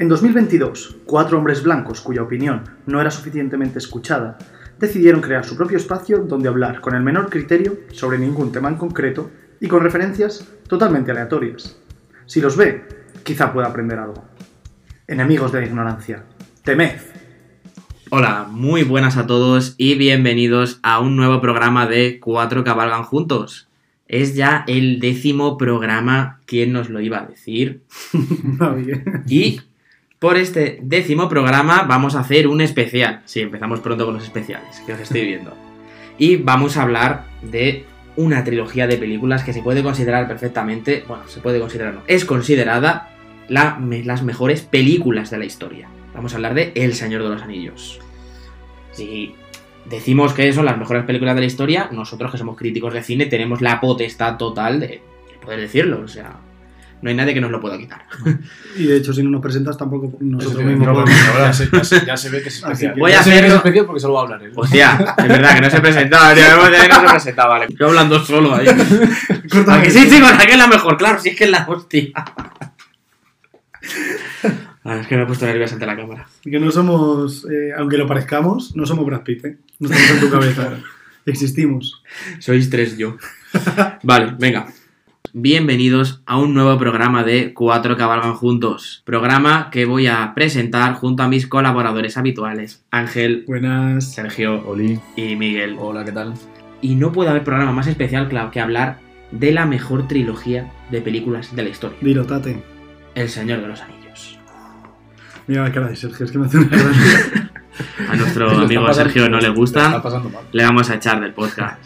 En 2022, cuatro hombres blancos cuya opinión no era suficientemente escuchada decidieron crear su propio espacio donde hablar con el menor criterio sobre ningún tema en concreto y con referencias totalmente aleatorias. Si los ve, quizá pueda aprender algo. Enemigos de la ignorancia, temed. Hola, muy buenas a todos y bienvenidos a un nuevo programa de Cuatro Cabalgan Juntos. Es ya el décimo programa, ¿quién nos lo iba a decir? Va bien. Y por este décimo programa vamos a hacer un especial. Sí, empezamos pronto con los especiales, que os estoy viendo. Y vamos a hablar de una trilogía de películas que se puede considerar perfectamente, bueno, se puede considerar, no, es considerada la- las mejores películas de la historia. Vamos a hablar de El Señor de los Anillos. Si decimos que son las mejores películas de la historia, nosotros que somos críticos de cine tenemos la potestad total de poder decirlo. O sea, no hay nadie que nos lo pueda quitar. Y de hecho, si no nos presentas, tampoco nosotros mismos no, ya, se, ya se- ya se ve que es especial. que Voy a hacerlo- especial porque solo va a hablar él. Hostia, es verdad que no se presentaba, tío. no se presentaba, vale. Yo hablando solo ahí. ¿A que sí, chicos? ¿A que es la mejor? Claro, sí es que es la hostia. Ah, es que me he puesto nervioso ante la cámara. Que no somos, eh, aunque lo parezcamos, no somos Brad Pitt, ¿eh? No estamos en tu cabeza. Existimos. Sois tres yo. Vale, venga. Bienvenidos a un nuevo programa de Cuatro Cabalgan Juntos. Programa que voy a presentar junto a mis colaboradores habituales, Ángel, Buenas. Sergio Oli. y Miguel. Hola, ¿qué tal? Y no puede haber programa más especial claro, que hablar de la mejor trilogía de películas de la historia. Dilo, tate. El Señor de los Anillos. Mira la cara de Sergio, es que me hace una gracia. A nuestro amigo pasando- Sergio no le gusta, le vamos a echar del podcast.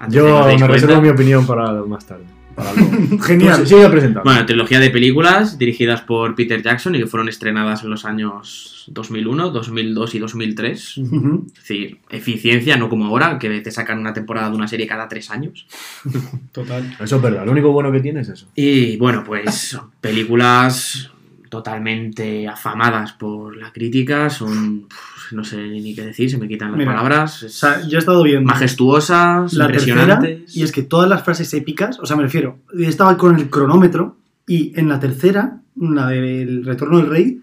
Antes Yo me cuenta. reservo mi opinión para más tarde. Para luego. Genial. Pues, sigue presentando. Bueno, trilogía de películas dirigidas por Peter Jackson y que fueron estrenadas en los años 2001, 2002 y 2003. Ujú. Es decir, eficiencia, no como ahora, que te sacan una temporada de una serie cada tres años. Total. Eso es verdad. Lo único bueno que tiene es eso. Y bueno, pues películas totalmente afamadas por la crítica, son, no sé ni qué decir, se me quitan las Mira, palabras, O sea, yo he estado viendo majestuosas, la tercera y es que todas las frases épicas, o sea, me refiero, estaba con el cronómetro y en la tercera, la del Retorno del Rey,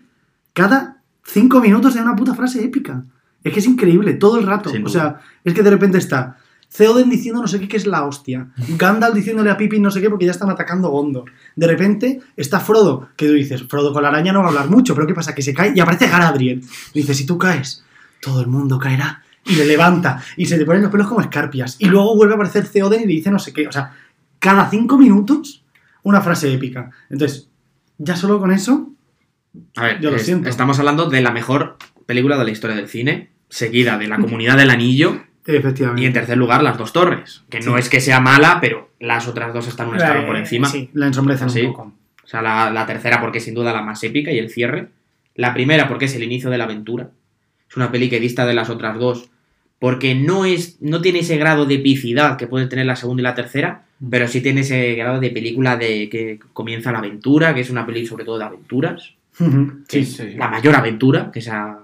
cada cinco minutos hay una puta frase épica. Es que es increíble, todo el rato. O sea, es que de repente está Theoden diciendo no sé qué que es la hostia. Gandalf diciéndole a Pippin no sé qué porque ya están atacando Gondor. De repente está Frodo, que tú dices, Frodo con la araña no va a hablar mucho, pero ¿qué pasa? Que se cae y aparece Galadriel. Dice, si tú caes, todo el mundo caerá. Y le levanta y se te ponen los pelos como escarpias. Y luego vuelve a aparecer Theoden y le dice no sé qué. O sea, cada cinco minutos una frase épica. Entonces, ya solo con eso, A ver, Yo lo es- siento. estamos hablando de la mejor película de la historia del cine, seguida de La Comunidad del Anillo efectivamente. y en tercer lugar Las Dos Torres, que no es que sea mala, pero las otras dos están un escalón Eh, por encima. Sí, la ensombrecen Sí. un poco. O sea, la, la tercera porque es sin duda la más épica y el cierre. La primera porque es el inicio de la aventura. Es una peli que dista de las otras dos porque no, es, no tiene ese grado de epicidad que puede tener la segunda y la tercera, pero sí tiene ese grado de película de que comienza la aventura, que es una peli sobre todo de aventuras. Que Sí, es sí. la mayor aventura que se ha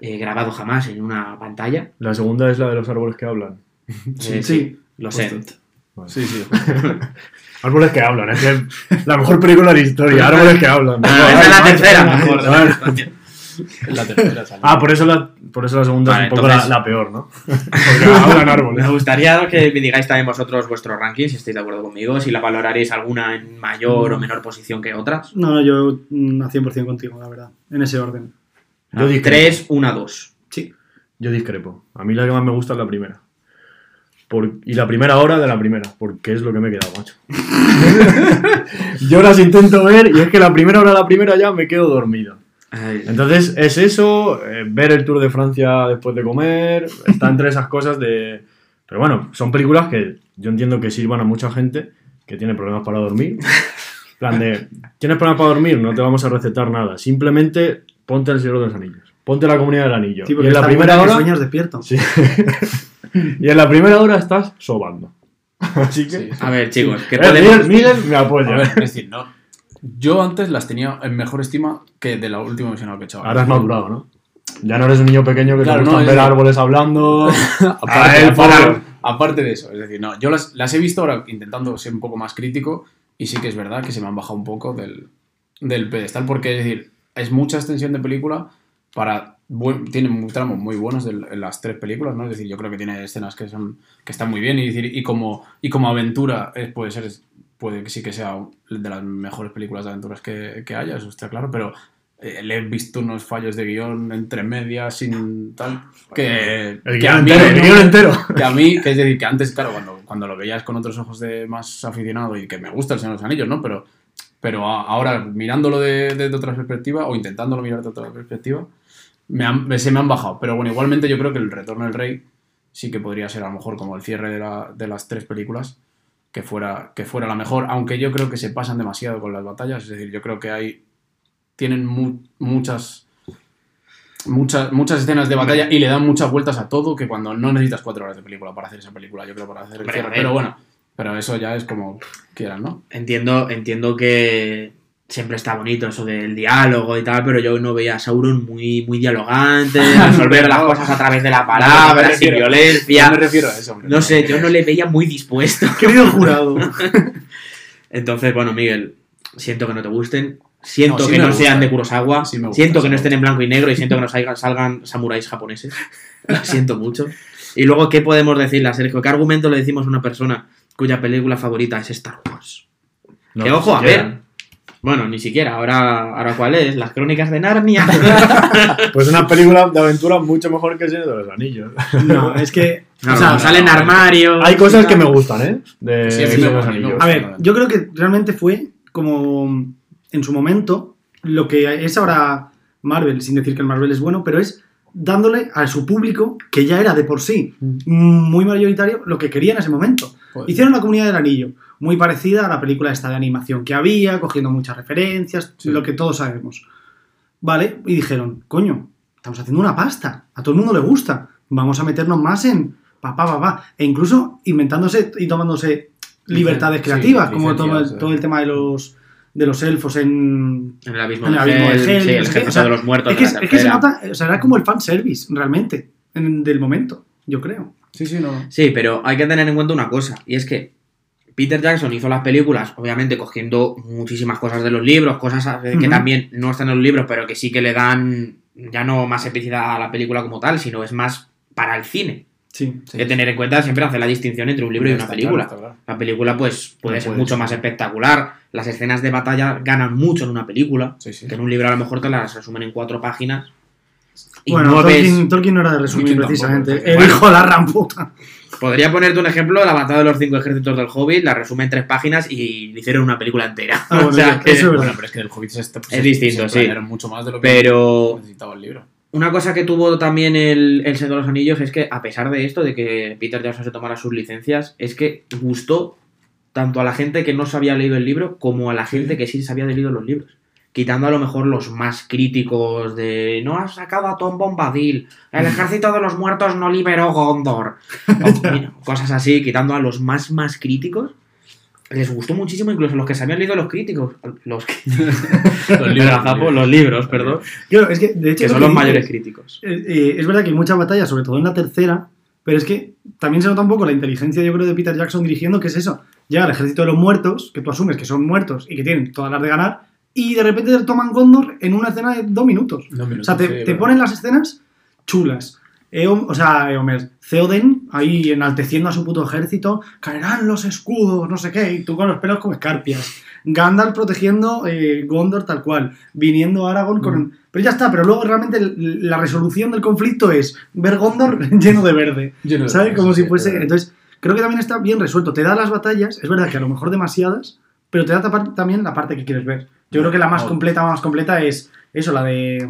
eh, grabado jamás en una pantalla. La segunda es la de los árboles que hablan. Eh, sí. Lo Justo. sé. Vale. Sí, sí. Árboles que hablan. Es que la mejor película de la historia. Árboles que hablan. Ah, esa es la tercera, mejor. Vale. Es la tercera salió. Ah, por eso la, por eso la segunda Vale, es un poco entonces- la, la peor, ¿no? Porque hablan árboles. Me gustaría que me digáis también vosotros vuestros rankings, si estáis de acuerdo conmigo, si la valoraréis alguna en mayor o menor posición que otras. No, no, yo mm, a 100% contigo, la verdad. En ese orden. Yo discrepo. 3, 1, 2. Sí. Yo discrepo. A mí la que más me gusta es la primera. Por- y la primera hora de la primera, porque es lo que me he quedado, macho. Yo las intento ver y es que la primera hora de la primera ya me quedo dormido. Entonces es eso, eh, ver el Tour de Francia después de comer, está entre esas cosas de... Pero bueno, son películas que yo entiendo que sirvan a mucha gente que tiene problemas para dormir. En plan de, ¿tienes problemas para dormir? No te vamos a recetar nada. Simplemente ponte el Señor de los Anillos. Ponte la Comunidad del Anillo. Sí, y porque en la primera que hora... sueñas despierto. Sí. y en la primera hora estás sobando. Así que... Sí. A ver, chicos, ¿qué Eh, podemos...? Miguel, Miguel me A apoya. ver, es decir, no. Yo antes las tenía en mejor estima que de la última versión que he hecho. Ahora has madurado, ¿no? Ya no eres un niño pequeño que Claro, te no, ver decir- árboles hablando. aparte, A él, aparte- aparte de eso, es decir, no, yo las, las he visto ahora intentando ser un poco más crítico y sí que es verdad que se me han bajado un poco del, del pedestal porque, es decir, es mucha extensión de película para... buen- tiene tramos muy buenos en las tres películas, ¿no? Es decir, yo creo que tiene escenas que son que están muy bien y, decir, y, como, y como aventura eh, puede ser... Puede que sí que sea de las mejores películas de aventuras que, que haya, eso está claro, pero eh, le he visto unos fallos de guion entre medias, sin tal, que, El que guion a mí entero, el no- guion entero. que a mí, que es decir, que antes, claro, cuando, cuando lo veías con otros ojos de más aficionado y que me gusta el Señor de los Anillos, ¿no? Pero, pero a- ahora, mirándolo de, de otra perspectiva, o intentándolo mirar de otra perspectiva, me han- se me han bajado. Pero bueno, igualmente yo creo que el Retorno del Rey sí que podría ser a lo mejor como el cierre de, la- de las tres películas, que fuera, que fuera la mejor, aunque yo creo que se pasan demasiado con las batallas, es decir, yo creo que hay, tienen mu- muchas... Muchas, muchas escenas de batalla y le dan muchas vueltas a todo que cuando no necesitas cuatro horas de película para hacer esa película, yo creo para hacer el cierre. Pero bueno, pero eso ya es como quieran, ¿no? Entiendo, entiendo que siempre está bonito eso del diálogo y tal, pero yo no veía a Sauron muy, muy dialogante, resolver las No. cosas a través de la No, palabra, sin refiero- violencia. No me refiero a eso, hombre. No sé, yo no le veía muy dispuesto. Querido jurado. Entonces, bueno, Miguel, siento que no te gusten. Siento No, sí que no gusta. sean de Kurosawa. Sí gusta, siento que sí no estén en blanco y negro y siento que no salgan, salgan samuráis japoneses. Lo siento mucho. Y luego, ¿qué podemos decirle a Sergio? ¿Qué argumento le decimos a una persona cuya película favorita es Star Wars? No, que ojo, a ver. Bueno, ni siquiera. Ahora, ahora ¿cuál es? Las crónicas de Narnia. Pues una película de aventura mucho mejor que el Señor de los Anillos. No, es que. No, o sea, no, salen armarios. Hay cosas que me gustan, ¿eh? De Sí, de los Anillos. A ver, yo creo que realmente fue como en su momento lo que es ahora Marvel, sin decir que el Marvel es bueno, pero es dándole a su público, que ya era de por sí muy mayoritario, lo que quería en ese momento. Pues- Hicieron la comunidad del anillo, muy parecida a la película esta de animación que había, cogiendo muchas referencias, Sí. lo que todos sabemos. Vale, y dijeron, coño, estamos haciendo una pasta, a todo el mundo le gusta, vamos a meternos más en papá, papá, e incluso inventándose y tomándose libertades Sí, creativas, como todo, eh. todo el tema de los de los elfos en, En el abismo en el abismo de sí, el sé qué, ejército o sea, de los muertos es que, de la es que se nota, o sea, era como el fanservice, realmente, en- del momento, yo creo. Sí, sí, no. Sí, pero hay que tener en cuenta una cosa, y es que Peter Jackson hizo las películas, obviamente cogiendo muchísimas cosas de los libros, cosas eh, que también no están en los libros, pero que sí que le dan ya no más epicidad a la película como tal, sino es más para el cine. Sí. Que tener en cuenta siempre hacer la distinción entre un libro y una película. claro, está claro. La película, pues, puede No ser puede mucho ser. más espectacular. Las escenas de batalla ganan mucho en una película. Sí, sí. Que en un libro a lo mejor te las resumen en cuatro páginas. Y bueno, no ves- Tolkien, no era de resumir Tolkien precisamente. tampoco, el bueno. hijo de la ramputa. Podría ponerte un ejemplo, la batalla de los cinco ejércitos del Hobbit, la resume en tres páginas y le hicieron una película entera. Ah, bueno, o sea, eso que- es. Bueno, pero es que el Hobbit es, Es distinto, sí. mucho más de lo que Pero necesitaba el libro. Una cosa que tuvo también el, el Señor de los Anillos es que, a pesar de esto, de que Peter Jackson se tomara sus licencias, es que gustó tanto a la gente que no se había leído el libro como a la gente que sí se había leído los libros. Quitando a lo mejor los más críticos de no has sacado a Tom Bombadil, el ejército de los muertos no liberó Gondor. O, mira, cosas así, quitando a los más más críticos. Les gustó muchísimo, incluso los que se habían leído los críticos. Los, Los libros, los libros, perdón. Claro, es que de hecho Que es son lo los que mayores críticos. Eh, eh, es verdad que hay muchas batallas, sobre todo en la tercera, pero es que también se nota un poco la inteligencia, yo creo, de Peter Jackson dirigiendo, que es eso. Llega el ejército de los muertos, que tú asumes que son muertos y que tienen todas las de ganar, y de repente toman Gondor en una escena de dos minutos. Dos O sea, te, sí, te ponen las escenas chulas. Eom- o sea, Eomer, Theoden ahí enalteciendo a su puto ejército, caerán los escudos, no sé qué, y tú con los pelos como escarpias. Gandalf protegiendo eh, Gondor tal cual, viniendo Aragorn con... Pero ya está, pero luego realmente la resolución del conflicto es ver Gondor lleno de verde. Lleno ¿Sabes? Como si fuese... Entonces, creo que también está bien resuelto. Te da las batallas, es verdad que a lo mejor demasiadas, pero te da también la parte que quieres ver. Yo creo que la más completa, más completa es eso, la de...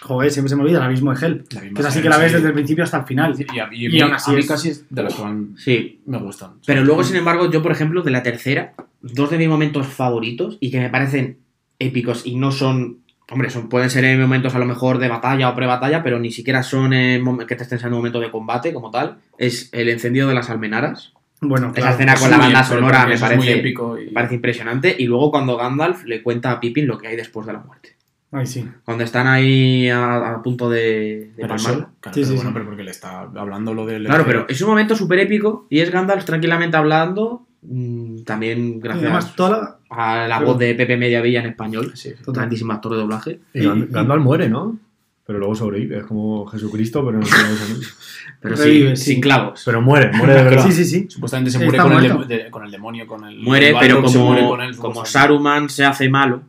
Joder, siempre se me olvida, el abismo de Hell. La misma Que es así que la ves sí. desde el principio hasta el final. Y, a, y, Y a aún mí- así a mí es- casi es de las que Sí. me gustan. Pero luego, sin embargo, yo, por ejemplo, de la tercera, dos de mis momentos favoritos y que me parecen épicos y no son. Hombre, son, pueden ser en momentos a lo mejor de batalla o pre-batalla, pero ni siquiera son en que te estés en un momento de combate como tal. Es el encendido de las almenaras. Bueno, Esa escena Es con la banda sonora me parece, épico y- me parece impresionante. Y luego cuando Gandalf le cuenta a Pippin lo que hay después de la muerte. Ay, sí. Cuando están ahí a, a punto de, de Pero palmarla. eso, claro, Sí, pero sí, bueno, sí. pero porque le está hablando lo del. Claro, pero es un momento súper épico y es Gandalf tranquilamente hablando. mm, También gracias además, toda la, a la Pero- voz de Pepe Mediavilla en español. Sí. Grandísimo actor de doblaje. Y Y- Gand- Gandalf muere, ¿no? Pero luego sobrevive, es como Jesucristo, pero no anillos. Pero sí. sin clavos. Pero muere, muere de verdad. Sí, sí, sí. Supuestamente se muere con el, de- con el demonio, con el. Muere, el pero como, muere con él, como supuestamente. Saruman se hace malo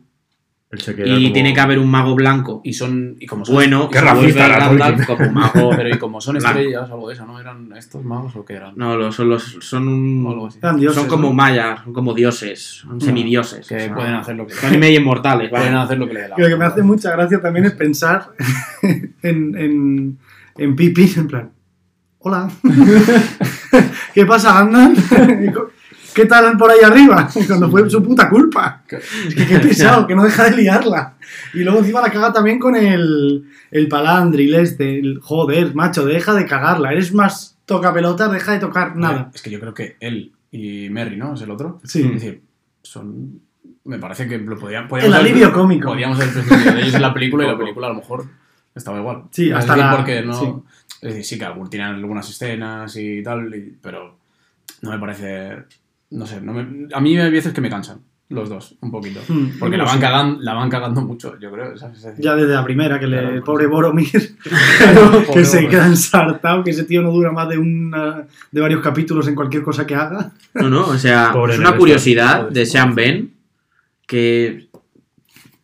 y como- tiene que haber un mago blanco Y son. Y como son bueno, Qué racista Tolkien. como mago. Pero y como son estrellas o algo de eso, ¿no? ¿Eran estos magos o qué eran? No, los, son, los, son, un- algo así. Eran dioses, son como ¿no? mayas, son como dioses, son semidioses. Que o sea, pueden hacer lo que Son medio inmortales, ¿vale? Pueden hacer lo que le dé la lo que me hace mucha gracia también es pensar en, en, en Pipi, en plan, hola, ¿qué pasa, Andan? ¿Qué tal por ahí arriba? Cuando fue su puta culpa. Es que qué pesado, que no deja de liarla. Y luego encima la caga también con el, el palandril este, el joder, macho, deja de cagarla. Eres más toca pelotas, deja de tocar nada. Es que yo creo que él y Merry, ¿no? Es el otro. Sí. Es decir, son. Me parece que lo podían. El alivio cómico. Podíamos haber prescindido de ellos en la película y la película a lo mejor estaba igual. Sí, Es hasta decir, la- Porque no. sí. Es decir, sí que algún, tienen algunas escenas y tal, y- pero no me parece. No sé, no me- a mí hay veces que me cansan los dos, un poquito. Hmm, Porque la lo van, cagando, la van cagando mucho, yo creo. ¿sabes? Es decir, Ya desde la primera, que le, Claro, el pues pobre sí. Boromir, Pobre que se queda ensartado, que ese tío no dura más de, una, de varios capítulos en cualquier cosa que haga. No, no, o sea, Pobre es una curiosidad de Sean Ben que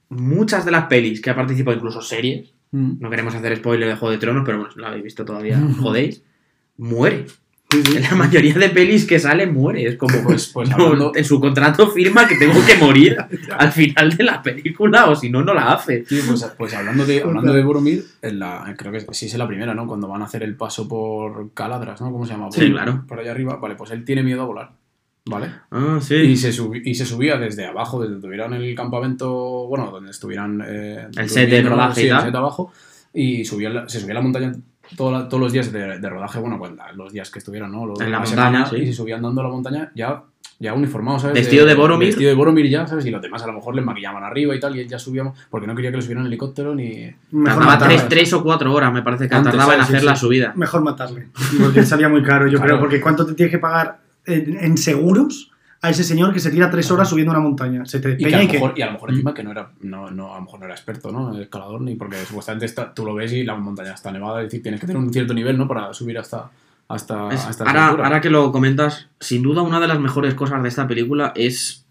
muchas de las pelis que ha participado, incluso series, Mm. no queremos hacer spoiler de Juego de Tronos, pero bueno, no la habéis visto todavía, jodéis, muere. Sí, sí. En la mayoría de pelis que sale, muere. Es como, Pues- pues no, hablando- en su contrato firma que tengo que morir al final de la película, o si no, no la hace. Sí, pues, pues hablando de hablando de Boromir, en la, creo que sí es la primera, ¿no? Cuando van a hacer el paso por Caladras, ¿no? ¿Cómo se llama? Sí, Por- claro. Por allá arriba. Vale, pues él tiene miedo a volar. ¿Vale? Ah, Y sí. se, subi- y se subía desde abajo, desde donde estuvieran el campamento, bueno, donde estuvieran... eh, El set de rodaje y Sí, el set abajo. Y subía la- se subía a la montaña toda la- todos los días de, de rodaje, bueno, pues, los días que estuvieran, ¿no? Los- En la montaña, semanas, sí. Y se subían andando a la montaña ya, ya uniformados, ¿sabes? Vestido de Boromir. Vestido de Boromir ya, ¿sabes? Y los demás a lo mejor les maquillaban arriba y tal, y él ya subía, porque no quería que lo subieran en helicóptero ni... Mejor Tardaba matarle. tres, tres o cuatro horas, me parece que Antes, tardaba en hacer sí. la subida. Mejor matarle. Porque salía muy caro, yo Claro. creo. Porque ¿cuánto te tienes que pagar en, en seguros a ese señor que se tira tres horas subiendo una montaña? Se te Y, que a lo y que... mejor, y a lo mejor encima que no era, no, no, a lo mejor no era experto, ¿no? El escalador, ni porque supuestamente está, tú lo ves y la montaña está nevada, es decir, tienes que tener un cierto nivel, ¿no? Para subir hasta, hasta, Es- hasta ahora, ahora que lo comentas, sin duda una de las mejores cosas de esta película es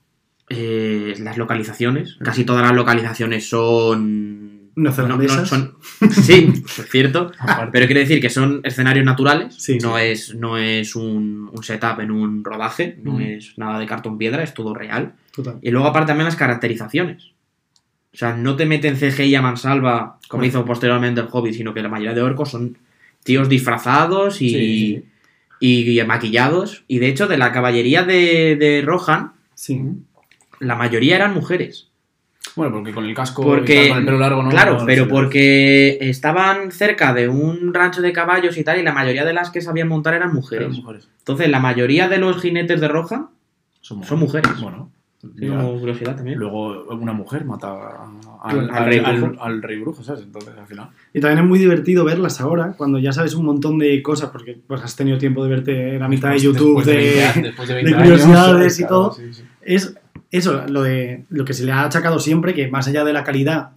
eh, las localizaciones. Casi todas las localizaciones son... Neozelandesas. son- sí, es cierto. Pero quiere decir que son escenarios naturales, Sí, no, sí. Es, no es un, un setup en un rodaje, no es nada de cartón piedra, es todo real. Total. Y luego aparte también las caracterizaciones. O sea, no te meten CGI a mansalva como hizo posteriormente el Hobbit, sino que la mayoría de orcos son tíos disfrazados y, Sí, y maquillados. Y de hecho, de la caballería de, de Rohan, la mayoría eran mujeres. Bueno, porque con el casco Porque, y tal, con el pelo largo, ¿no? claro, No, pero sí, porque estaban cerca de un rancho de caballos y tal, y la mayoría de las que sabían montar eran eran mujeres. Entonces, la mayoría de los jinetes de Rohan Son Son mujeres. Bueno. Sí, como curiosidad también. Luego una mujer mata al, Al al- rey al- brujo. al rey brujo, ¿sabes? Entonces al final. Y también es muy divertido verlas ahora, cuando ya sabes un montón de cosas, porque pues, has tenido tiempo de verte la mitad de YouTube después de, de, 20 después de, de 20 años, curiosidades y claro, todo. sí, sí. es eso, lo de lo que se le ha achacado siempre, que más allá de la calidad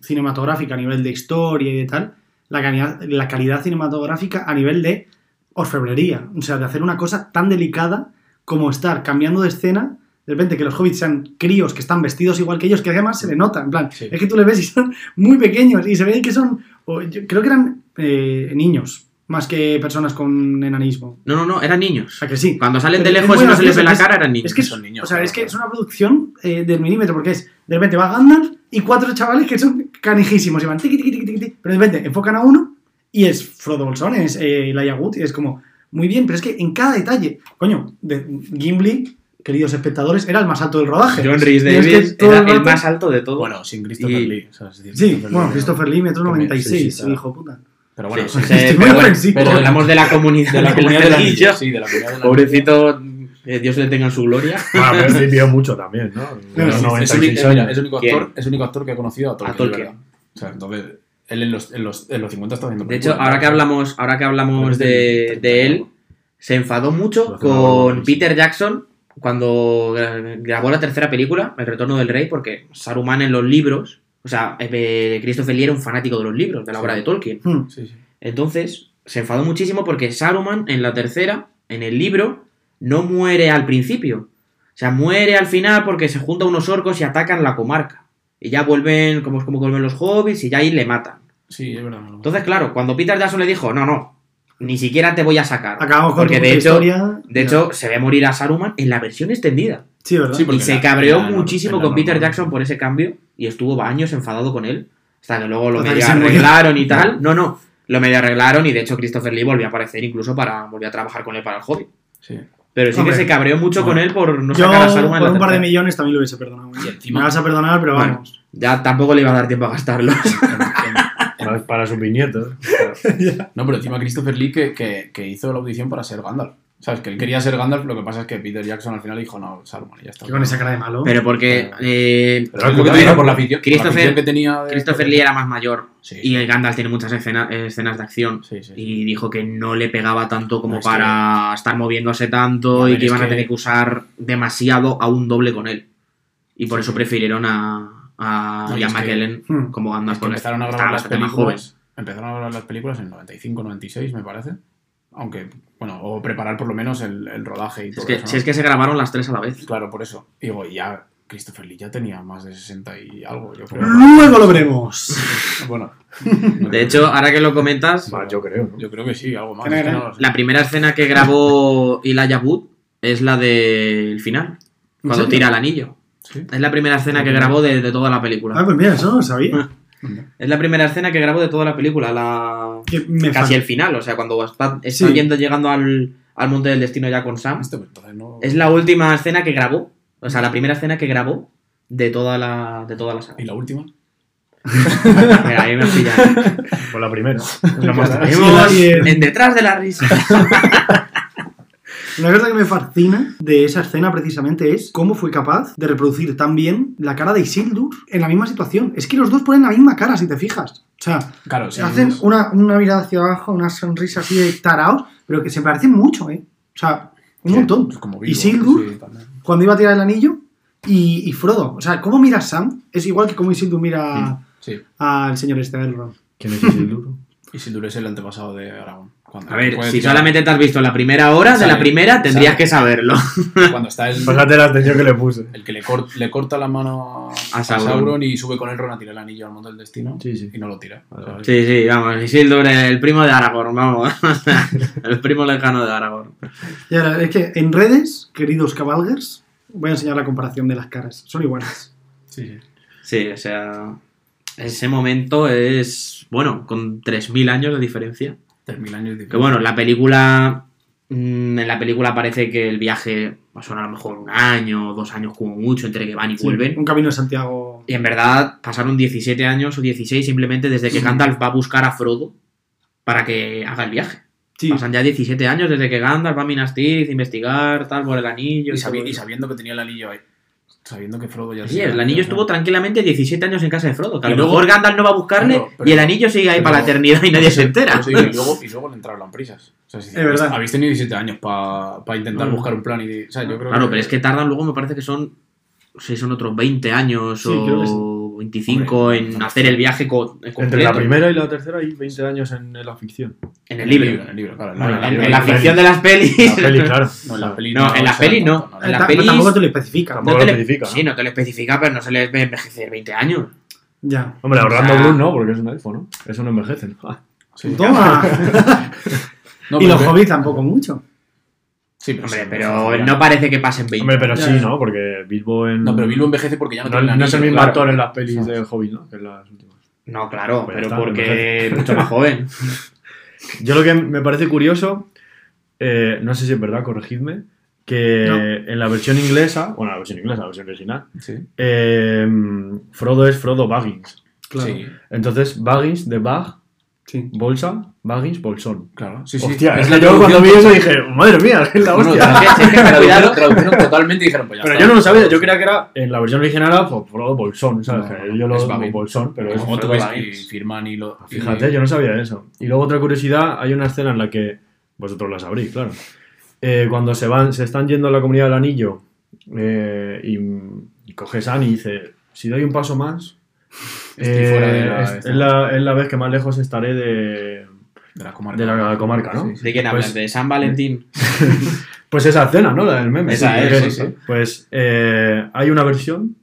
cinematográfica a nivel de historia y de tal, la calidad, la calidad cinematográfica a nivel de orfebrería. O sea, de hacer una cosa tan delicada como estar cambiando de escena. De repente que los hobbits sean críos que están vestidos igual que ellos, que además se le nota, en plan, Sí. es que tú le ves y son muy pequeños y se ve que son, o yo creo que eran eh, niños, más que personas con enanismo. No, no, no, eran niños. O sea que sí. Cuando salen Pero de lejos y no se les ve la cara, eran niños. Es que son niños, o sea, es que es una producción eh, del milímetro, porque es, de repente va Gandalf y cuatro chavales que son canijísimos y van tiqui, tiqui, tiqui, tiqui, pero de repente enfocan a uno y es Frodo Bolsón, es eh, Wood, y es como, muy bien, pero es que en cada detalle, coño, de Gimli, queridos espectadores, era el más alto del rodaje. John Rhys Y es que Davis era el más alto de todo. Bueno, sin Christopher Y- Lee. Sí, Christopher bueno, Lee, Christopher Lee, metro que me- 96, sí, sí, hijo puta. Pero bueno, Sí, sí, pero bueno, hablamos de la comunidad de la comunidad del anillo. anillo. Sí, de la comunidad del anillo. Pobrecito, eh, Dios le tenga en su gloria. Bueno, pero este vivió mucho también, ¿no? Pero Los sí, Es el, 96 único- mira, es el único actor, es el único actor que ha conocido a Tolkien. Tolkien. ¿verdad? O sea, entonces, él en los, en los, en los 50 está haciendo De hecho, ahora que ¿no? hablamos, ahora que hablamos de, de él, se enfadó mucho con. Peter Jackson cuando gra- grabó la tercera película, El Retorno del Rey, porque Saruman en los libros, o sea, eh, Christopher Lee era un fanático de los libros, de la Sí. obra de Tolkien. Hmm. Sí, sí. Entonces, se enfadó muchísimo porque Saruman en la tercera, en el libro, no muere al principio. O sea, muere al final porque se juntan unos orcos y atacan la comarca. Y ya vuelven, como es como vuelven los hobbits, y ya ahí le matan. Sí, es verdad. Entonces, claro, cuando Peter Jackson le dijo, no, no, ni siquiera te voy a sacar. Acabamos con porque de hecho, historia. de hecho, se ve morir a Saruman en la versión extendida. Sí, ¿verdad? Sí, porque Y se cabreó la- muchísimo la con Peter. Jackson por ese cambio y estuvo años enfadado con él. Hasta que luego lo medio se arreglaron y tal. No, no. Lo medio arreglaron y de hecho Christopher Lee volvió a aparecer incluso para. volvió a trabajar con él para el hobby. Sí. Pero sí Hombre. que se cabreó mucho con él por no Yo, sacar a Saruman por un par de millones también lo hubiese perdonado. Y encima- Me vas a perdonar, pero Bueno. vamos. Ya tampoco le iba a dar tiempo a gastarlos. Para, para sus viñetos. No, pero encima Christopher Lee que, que, que hizo la audición para ser Gandalf. ¿Sabes? Que él quería ser Gandalf, lo que pasa es que Peter Jackson al final dijo, no, Saruman, y ya está. Que con esa cara de malo. Pero porque eh, Pero es lo que te digo, por la afición, por la Christopher- afición que tenía. de- Christopher Lee era más mayor Sí, y el Gandalf tiene muchas escena- escenas de acción. Sí, sí, sí. Y dijo que no le pegaba tanto como No, es que- para estar moviéndose tanto y que iban a tener que usar demasiado a un doble con él. Y por eso prefirieron a, a No, Ian McKellen Hmm. como Gandalf. Es que porque empezaron a grabar las bastante más joven. películas. Empezaron a grabar las películas en 95, 96, me parece. Aunque, bueno, o preparar por lo menos el, el rodaje y todo Es que, eso. ¿no? si es que se grabaron las tres a la vez. Claro, por eso. Y digo, ya Christopher Lee ya tenía más de 60 y algo, yo creo. Luego lo veremos. Bueno, De hecho, ahora que lo comentas, Más, yo creo, ¿no? yo creo que sí, algo más. La primera escena que grabó Elijah Wood es la del final, cuando tira el anillo. Sí. Es la primera escena que grabó de, de toda la película. Ah, pues mira, eso no lo sabía. Es la primera escena que grabó de toda la película, la... Casi el final, o sea, cuando está, está Sí. yendo, llegando al, al monte del destino ya con Sam. Pues, no... Es la última escena que grabó, o sea, la primera escena que grabó de toda la, de toda la saga. ¿Y la última? Mira, ahí me pillan. Por la primera. En detrás de la risa. Una cosa que me fascina de esa escena precisamente es cómo fue capaz de reproducir tan bien la cara de Isildur en la misma situación. Es que los dos ponen la misma cara, si te fijas. O sea, Claro, sí. hacen es- una, una mirada hacia abajo, una sonrisa así de taraos, pero que se parecen mucho, ¿eh? O sea, un sí, montón. es como Bilbo, Isildur, sí, cuando iba a tirar el anillo, y, y Frodo. O sea, cómo mira Sam es igual que cómo Isildur mira Sí. al señor este Elrond. ¿Quién es Isildur? Isildur es el antepasado de Aragón. Cuando A ver, si tirar- solamente te has visto la primera hora de la primera, tendrías que saberlo. Cuando está el, Fíjate la atención que le puse. el que le, cor- le corta la mano a, Sauron. Sauron. y sube con el Ron a tirar el anillo al mundo del destino Sí, sí. y no lo tira. Sí, sí, vamos, Isildur, el primo de Aragorn, vamos. el primo lejano de Aragorn. Y ahora, es que en redes, queridos cabalgers, voy a enseñar la comparación de las caras. Son iguales. Sí, sí. Sí, o sea, ese momento es, bueno, con 3.000 años de diferencia. 3.000 años de Que bueno, la película, mm, en la película parece que el viaje pues, son a lo mejor un año o dos años como mucho entre que van y Sí, vuelven. un camino de Santiago. Y en verdad pasaron 17 años o 16 simplemente desde que Gandalf va a buscar a Frodo para que haga el viaje. Sí, Pasan ya 17 años desde que Gandalf va a Minas Tirith a investigar tal por el anillo. Y, Y, sabi- todo y eso. sabiendo que tenía el anillo ahí. Sabiendo que Frodo ya Sí, el anillo estuvo tranquilamente 17 años en casa de Frodo. Que a lo luego- mejor Gandalf no va a buscarle pero- y el anillo sigue ahí pero- para la eternidad y nadie se entera. Sí, y, luego, y luego le entraron prisas. O sea, si- Es verdad. Habéis tenido 17 años para intentar No. buscar un plan y... O sea, yo creo Claro, pero es que tardan luego, me parece que son. No sé, son otros 20 años Sí, creo que o 25 Hombre, en no, hacer el viaje co- completo. Entre la primera y la tercera hay 20 años en la ficción. En el libro. En el libro, claro. Bueno, la- en, la- en la la- ficción de las pelis. La peli, claro. No, en la peli No, en la se peli da no. En pelis- tampoco te lo especifica. Tampoco No te lo le- especifica. Sí, no te lo especifica, pero no se les ve envejecer 20 años. Ya. Hombre, O Orlando sea- Bloom no, porque es un elfo, ¿no? Eso no envejece. ¿no? Sí. ¡Toma! No, y los hobbits tampoco mucho. Sí, pero Hombre, sí, pero sí, no parece que pasen 20. Hombre, pero sí. ¿no? Porque Bilbo en... No, pero Bilbo envejece porque ya no, No, tiene el no es el mismo claro. actor en las pelis ¿Sabes? de Hobbit, ¿no? Que en las últimas. No, claro, Pues pero está, porque es mucho más joven. Yo lo que me parece curioso, eh, no sé si es verdad, corregidme, que No. en la versión inglesa, bueno, la versión inglesa, la versión original, Sí. eh, Frodo es Frodo Baggins. Claro. Sí, Entonces, Baggins de Bag, Sí. bolsa, Baggins, bolsón. claro. Sí, sí. Hostia, es la yo cuando vi eso dije, madre mía, es la No, no, hostia. tradujeron- Es que- tradujeron totalmente y dijeron, pues ya pero está. yo no lo sabía, yo creía que era en la versión original era Bolsón, ¿sabes? No, Que yo lo es Baggins. Bolsón, pero es Como y firman y lo... Fíjate, yo no sabía eso. Y luego otra curiosidad, hay una escena en la que, vosotros la sabréis, claro, eh, cuando se van, se están yendo a la comunidad del anillo eh, y, y coge San y dice, si doy un paso más, Estoy fuera de la- es, la, es la vez que más lejos estaré de, De la comarca. de la comarca, ¿no? Sí, sí. ¿De quién hablas? Pues- ¿De San Valentín? Pues esa escena, ¿no? La del meme. Esa es, que- sí, sí. Pues eh, hay una versión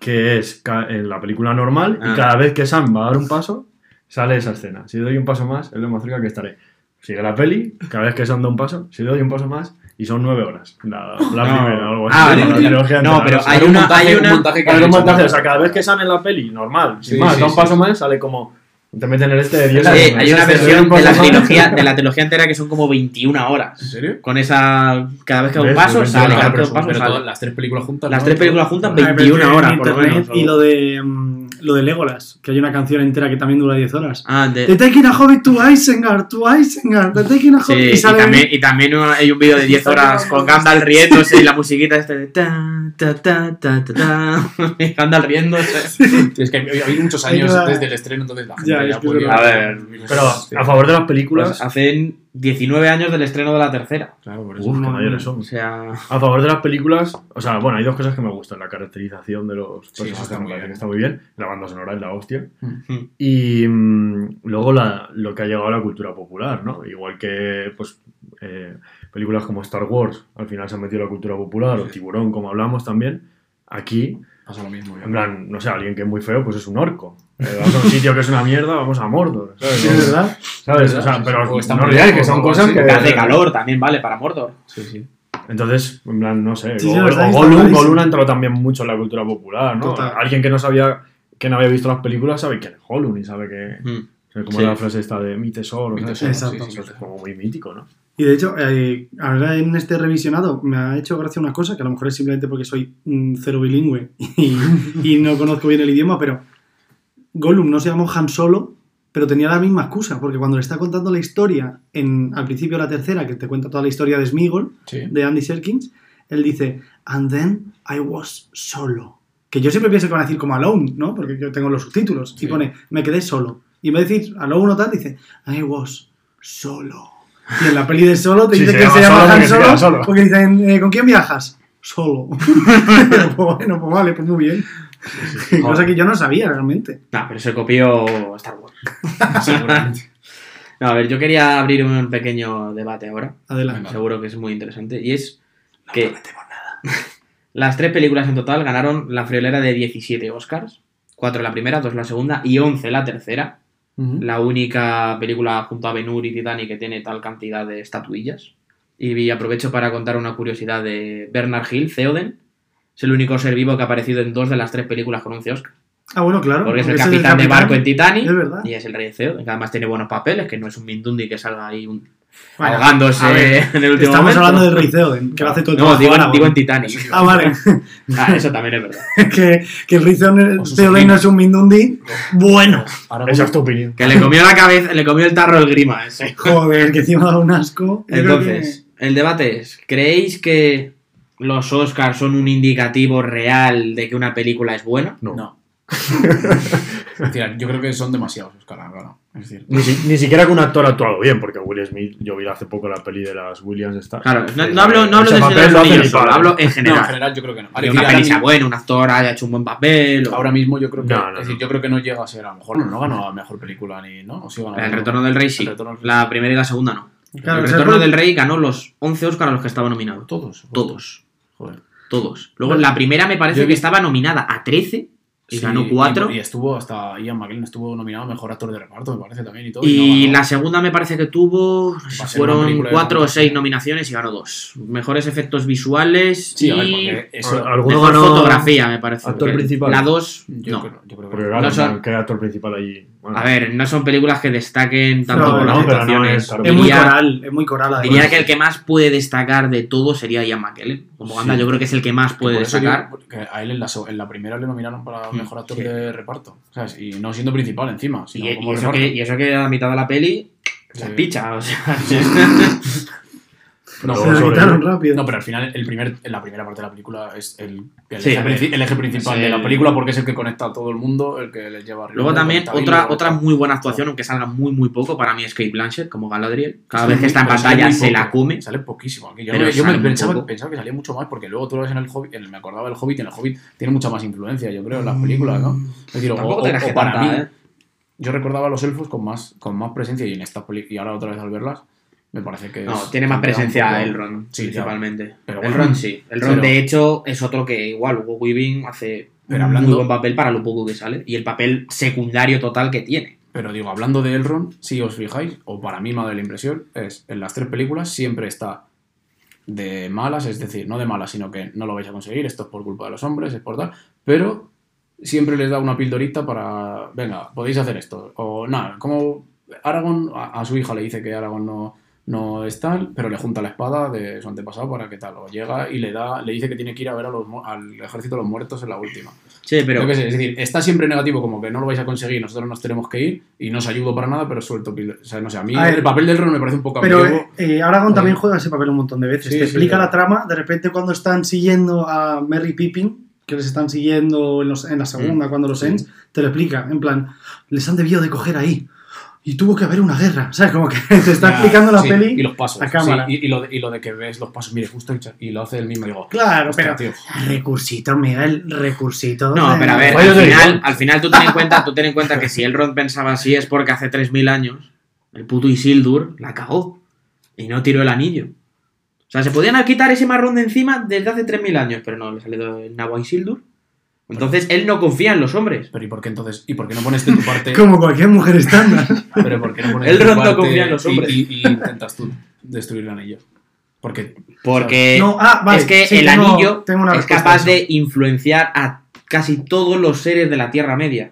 que es en la película normal Ah. y cada vez que Sam va a dar un paso, sale esa escena. Si doy un paso más, es lo más cerca que estaré. Sigue la peli, cada vez que Sam da un paso, si doy un paso más, y son nueve horas. La, la No. primera, algo Ah, así. vale, la trilogía No, pero hay un una- montaje- hay un montaje que Hay un hecho, montaje, ¿no? o sea, cada vez que sale en la peli, normal, sin Sí, más, sí, da un paso sí. más, sale como. Te meten el este de 10 Sí, años. hay una versión de la, trilogía, de la trilogía entera que son como 21 horas. ¿En serio? Con esa. Cada vez que da un paso, sale. 21 Cada vez que da un paso, Pero sale. las tres películas juntas. Las tres películas juntas, Vale. 21 en horas, por lo menos. Y lo de, lo de Legolas, que hay una canción entera que también dura 10 horas. Ah, de- The Taking a Hobbit to Isengard, to Isengard, The Taking a Sí, Hobbit. y, y sale también, y también hay un vídeo de 10 horas con Gandalf riéndose y la musiquita este de ta, ta, ta, ta, ta, ta, y Gandalf riéndose. Sí, es que hay, muchos años desde el estreno, entonces la gente Ya, ya, es que es podía- verdad. A ver, Pero a favor de las películas, Pues hacen 19 años del estreno de la tercera. Claro, por eso. Uf, mayores son. O sea, A favor de las películas, o sea, bueno, hay dos cosas que me gustan. La caracterización de los Sí, eso personajes está me muy bien. que está muy bien. La banda sonora es la hostia. mm, Y mm, luego la- lo que ha llegado a la cultura popular, ¿no? Igual que, pues, eh, películas como Star Wars, al final se han metido a la cultura popular, o Tiburón, como hablamos también. Aquí, Pasa lo mismo. en plan, no sé, alguien que es muy feo, pues es un orco. Eh, vamos a un sitio que es una mierda, vamos a Mordor. ¿sabes? Sí, es verdad. ¿Sabes? O sea, pero o está no lejos que son cosas que... que hace calor también, vale, para Mordor. Sí, sí. Entonces, en plan, no sé. Sí, sí, o, Gollum, ha entrado también mucho en la cultura popular, ¿no? Total. Alguien que no sabía, que no había visto las películas, sabe quién es Gollum y sabe que. Mm. cómo Sí. era la frase esta de mi tesoro, Mi tesoro, Exacto. sí, sí, Eso es como muy mítico, ¿no? Y de hecho, eh, ahora en este revisionado me ha hecho gracia una cosa, que a lo mejor es simplemente porque soy mm, cero bilingüe y, y no conozco bien el idioma, pero Gollum no se llamó Han Solo, pero tenía la misma excusa, porque cuando le está contando la historia, en, al principio de la tercera, que te cuenta toda la historia de Smigol, Sí. de Andy Serkins, él dice, and then I was solo. Que yo siempre pienso que van a decir como alone, ¿no? Porque yo tengo los subtítulos. Sí. Y pone, me quedé solo. Y en vez de decir alone o tal, dice, I was solo. Y en la peli de solo te Sí, dice se que se llama solo Han Solo, porque dicen, eh, ¿con quién viajas? Solo. pues bueno, pues vale, pues muy bien. Cosa que yo no sabía realmente. Nah, pero se copió Star Wars. Seguramente. No, a ver, yo quería abrir un pequeño debate ahora. Adelante. Venga. Seguro que es muy interesante. Y es que las tres películas en total ganaron la friolera de 17 Oscars. Cuatro la primera, dos la segunda y 11 la tercera. La única película junto a Ben Hur y Titanic que tiene tal cantidad de estatuillas. Y aprovecho para contar una curiosidad de Bernard Hill, Theoden. Es el único ser vivo que ha aparecido en dos de las tres películas con 11 Oscars. Ah, bueno, claro. Porque es el capitán de barco en Titanic Es y es el rey de Theoden, que además tiene buenos papeles, que no es un Mindundi que salga ahí un- Bueno, ahogándose a ver, en el último Estamos momento. hablando del Theoden, que lo hace todo el No, digo, en- Aragorn. digo en Titanic. Ah, vale. Ah, eso también es verdad. que, que el Rey Theoden O su Theoden sobrino. no es un Mindundi. Bueno. Ahora Esa es tu opinión. Que le comió la cabeza, le comió el tarro el grima ese. Joder, que encima da un asco. Entonces, el debate es, ¿creéis que los Oscars son un indicativo real de que una película es buena? No. No. Es decir, yo creo que son demasiados, Oscar, claro. Es decir, Ni, si- ni siquiera que un actor ha actuado bien, porque Will Smith, yo vi hace poco la peli de las Williams esta. Claro, no, no hablo, no hablo Ese de papel solo, hablo en no, en general. general yo creo que no. decir, una peli sea buena, un actor haya hecho un buen papel. o- Ahora mismo yo creo que. No, no, es decir, no. yo creo que no llega a ser, a lo mejor no, no ganó a mejor película ni. ¿no? O sí ganó- El Retorno del Rey sí. La primera y la segunda no. Claro, el ¿sabes Retorno del Rey ganó los 11 Oscars a los que estaba nominado. Todos. Todos. Joder. Todos. Luego la primera me parece que estaba nominada a 13 y Sí, ganó 4. Y, y estuvo hasta Ian McKellen estuvo nominado a mejor actor de reparto, me parece también y todo. Y no la segunda me parece que tuvo. fueron cuatro o seis nominaciones y ganó dos. Mejores efectos visuales Sí, y a ver, eso. Mejor ganó fotografía, me parece. actor principal. La dos, Yo, no. creo, yo creo que Porque no. son- ¿qué actor principal ahí? Bueno, A ver, no son películas que destaquen tanto No, por las no actuaciones. es, muy coral, es muy coral. además. diría que el que más puede destacar de todo sería Ian McKellen. Como Sí. banda, yo creo que es el que más puede destacar. a él en la, en la primera le nominaron para mejor actor sí. de reparto. ¿sabes? Y no siendo principal encima. Sino Y, como y eso que, y eso que a la mitad de la peli Sí. se picha, o sea. No, Se sobre- quitaron rápido. No, pero al final, el primer, en la primera parte de la película es el, el, Sí, eje, el eje principal de la el- película porque es el que conecta a todo el mundo, el que les lleva arriba. Luego también otra, otra muy buena actuación, aunque salga muy muy poco, para mí es Kate Blanchett como Galadriel. Cada vez Sí, que está en pantalla se la come. Sale poquísimo aquí. Yo, Pero me- yo me pensaba, pensaba que salía mucho más porque luego tú lo ves en el Hobbit, en el- me acordaba del Hobbit y en el Hobbit tiene mucha más influencia, yo creo, en las películas, ¿no? Es decir, o, o- o para tanta, mí, ¿eh? yo recordaba a los elfos con más, con más presencia y en esta y ahora otra vez al verlas, me parece que No, es- tiene más presencia Sí, ya. principalmente. Bueno. Elrond sí. Elrond, Pero- de hecho, es otro que igual Hugo Weaving hace Pero hablando- muy buen papel para lo poco que sale. Y el papel secundario total que tiene. Pero digo, hablando de Elrond, si os fijáis, o para mí me ha dado la impresión, es en las tres películas siempre está de malas, es decir, no de malas, sino que no lo vais a conseguir, esto es por culpa de los hombres, es por tal, pero siempre les da una pildorita para, venga, podéis hacer esto, o nada, como Aragorn a, a su hija le dice que Aragorn no, no es tal, pero le junta la espada de su antepasado para que tal, o llega y le da, le dice que tiene que ir a ver a los, mu- al ejército de los muertos en la última. Sí, pero Yo qué sé, es decir, está siempre negativo, como que no lo vais a conseguir, nosotros nos tenemos que ir y no os ayudo para nada, pero suelto O sea, no sé, a mí A ver. el papel del Ron me parece un poco Pero ambiguo. eh, eh, Aragorn también juega ese papel un montón de veces. Sí, Te sí, explica sí. la trama, de repente cuando están siguiendo a Merry Pippin, que les están siguiendo en, los- en la segunda, cuando los Mm, sí. Ents, te lo explica. En plan, les han debido de coger ahí. Y tuvo que haber una guerra. ¿Sabes? Como que te está explicando la sí, peli. Y los pasos. a cámara. sí, y, y lo de, y lo de que ves los pasos, mire, justo y lo hace él mismo, digo, Claro, pero. tío. Recursito, Miguel, recursito. No, de- pero a ver, Fallos al final, al final tú ten en cuenta, tú ten en cuenta que si Elrond pensaba así es porque hace 3000 años el puto Isildur la cagó y no tiró el anillo. O sea, se podían quitar ese marrón de encima desde hace 3000 años, pero no, le salió el Nahua Isildur. Entonces él no confía en los hombres. Pero ¿y por qué entonces? ¿Y por qué no pones de tu parte? Como cualquier mujer estándar. pero ¿por qué no pones El de tu no parte confía en los hombres. Y, y intentas tú destruir el anillo? Porque Porque No, ah, vale, es que sí, el tengo- anillo tengo una es capaz de influenciar a casi todos los seres de la Tierra Media.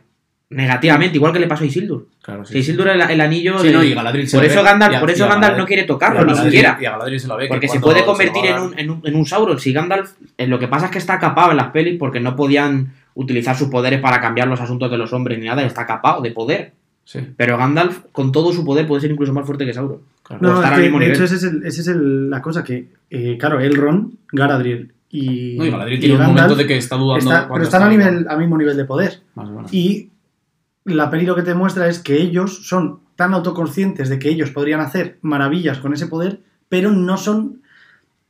Negativamente, igual que le pasó a Isildur. Claro, sí. Isildur el, el anillo. Sí, de- no, y Galadriel se por lo eso ve, Gandalf, y a- por eso a Gandalf no quiere a tocarlo, ni Galadriel- siquiera. Y a Galadriel se lo ve. que Porque se puede convertir en a un, en, un, en un Sauron. Si Gandalf, eh, lo que pasa es que está capado en las pelis porque no podían utilizar sus poderes para cambiar los asuntos de los hombres ni nada, está capado de poder. Sí, Pero Gandalf, con todo su poder, puede ser incluso más fuerte que Sauron. claro. No, es al que, mismo de nivel. hecho, esa es, el- esa es el- la cosa que, eh, claro, Elrond, Galadriel y. No, y Galadriel y tiene un Gandalf momento de que está dudando. está- pero están está- a nivel, al mismo nivel de poder. Más o menos. Y la peli lo que te muestra es que ellos son tan autoconscientes de que ellos podrían hacer maravillas con ese poder, pero no son.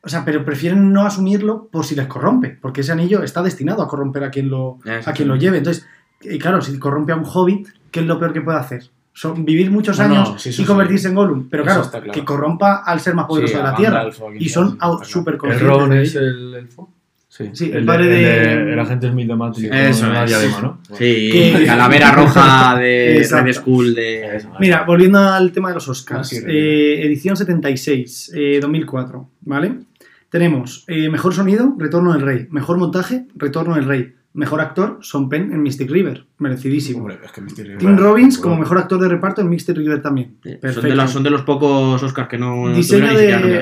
O sea, pero prefieren no asumirlo por si les corrompe, porque ese anillo está destinado a corromper a quien lo, a quien lo lleve. Entonces, y claro, si corrompe a un hobbit, ¿qué es lo peor que puede hacer? Son vivir muchos No, no, años sí, y sí. convertirse en Gollum. Pero claro, que corrompa al ser más poderoso Sí, de la Tierra. Y son súper El conscientes. Ron de es el elfo. Sí. Sí, el, El, padre de, de. el, el agente Smith de Matrix. Eso es. diadema, ¿no? Sí, calavera roja de Exacto. Red Skull de... Eso, Mira, volviendo al tema de los Oscars. Ah, sí, eh, edición 76, eh, 2004, ¿vale? Tenemos eh, Mejor Sonido, Retorno del Rey. Mejor Montaje, Retorno del Rey. Mejor Actor, Son Penn en Mystic River. Merecidísimo. Hombre, es que Mystery Tim Robbins como mejor actor de reparto en Mystic River también. Son Perfecto. de, los, son de los pocos Oscars que no... de,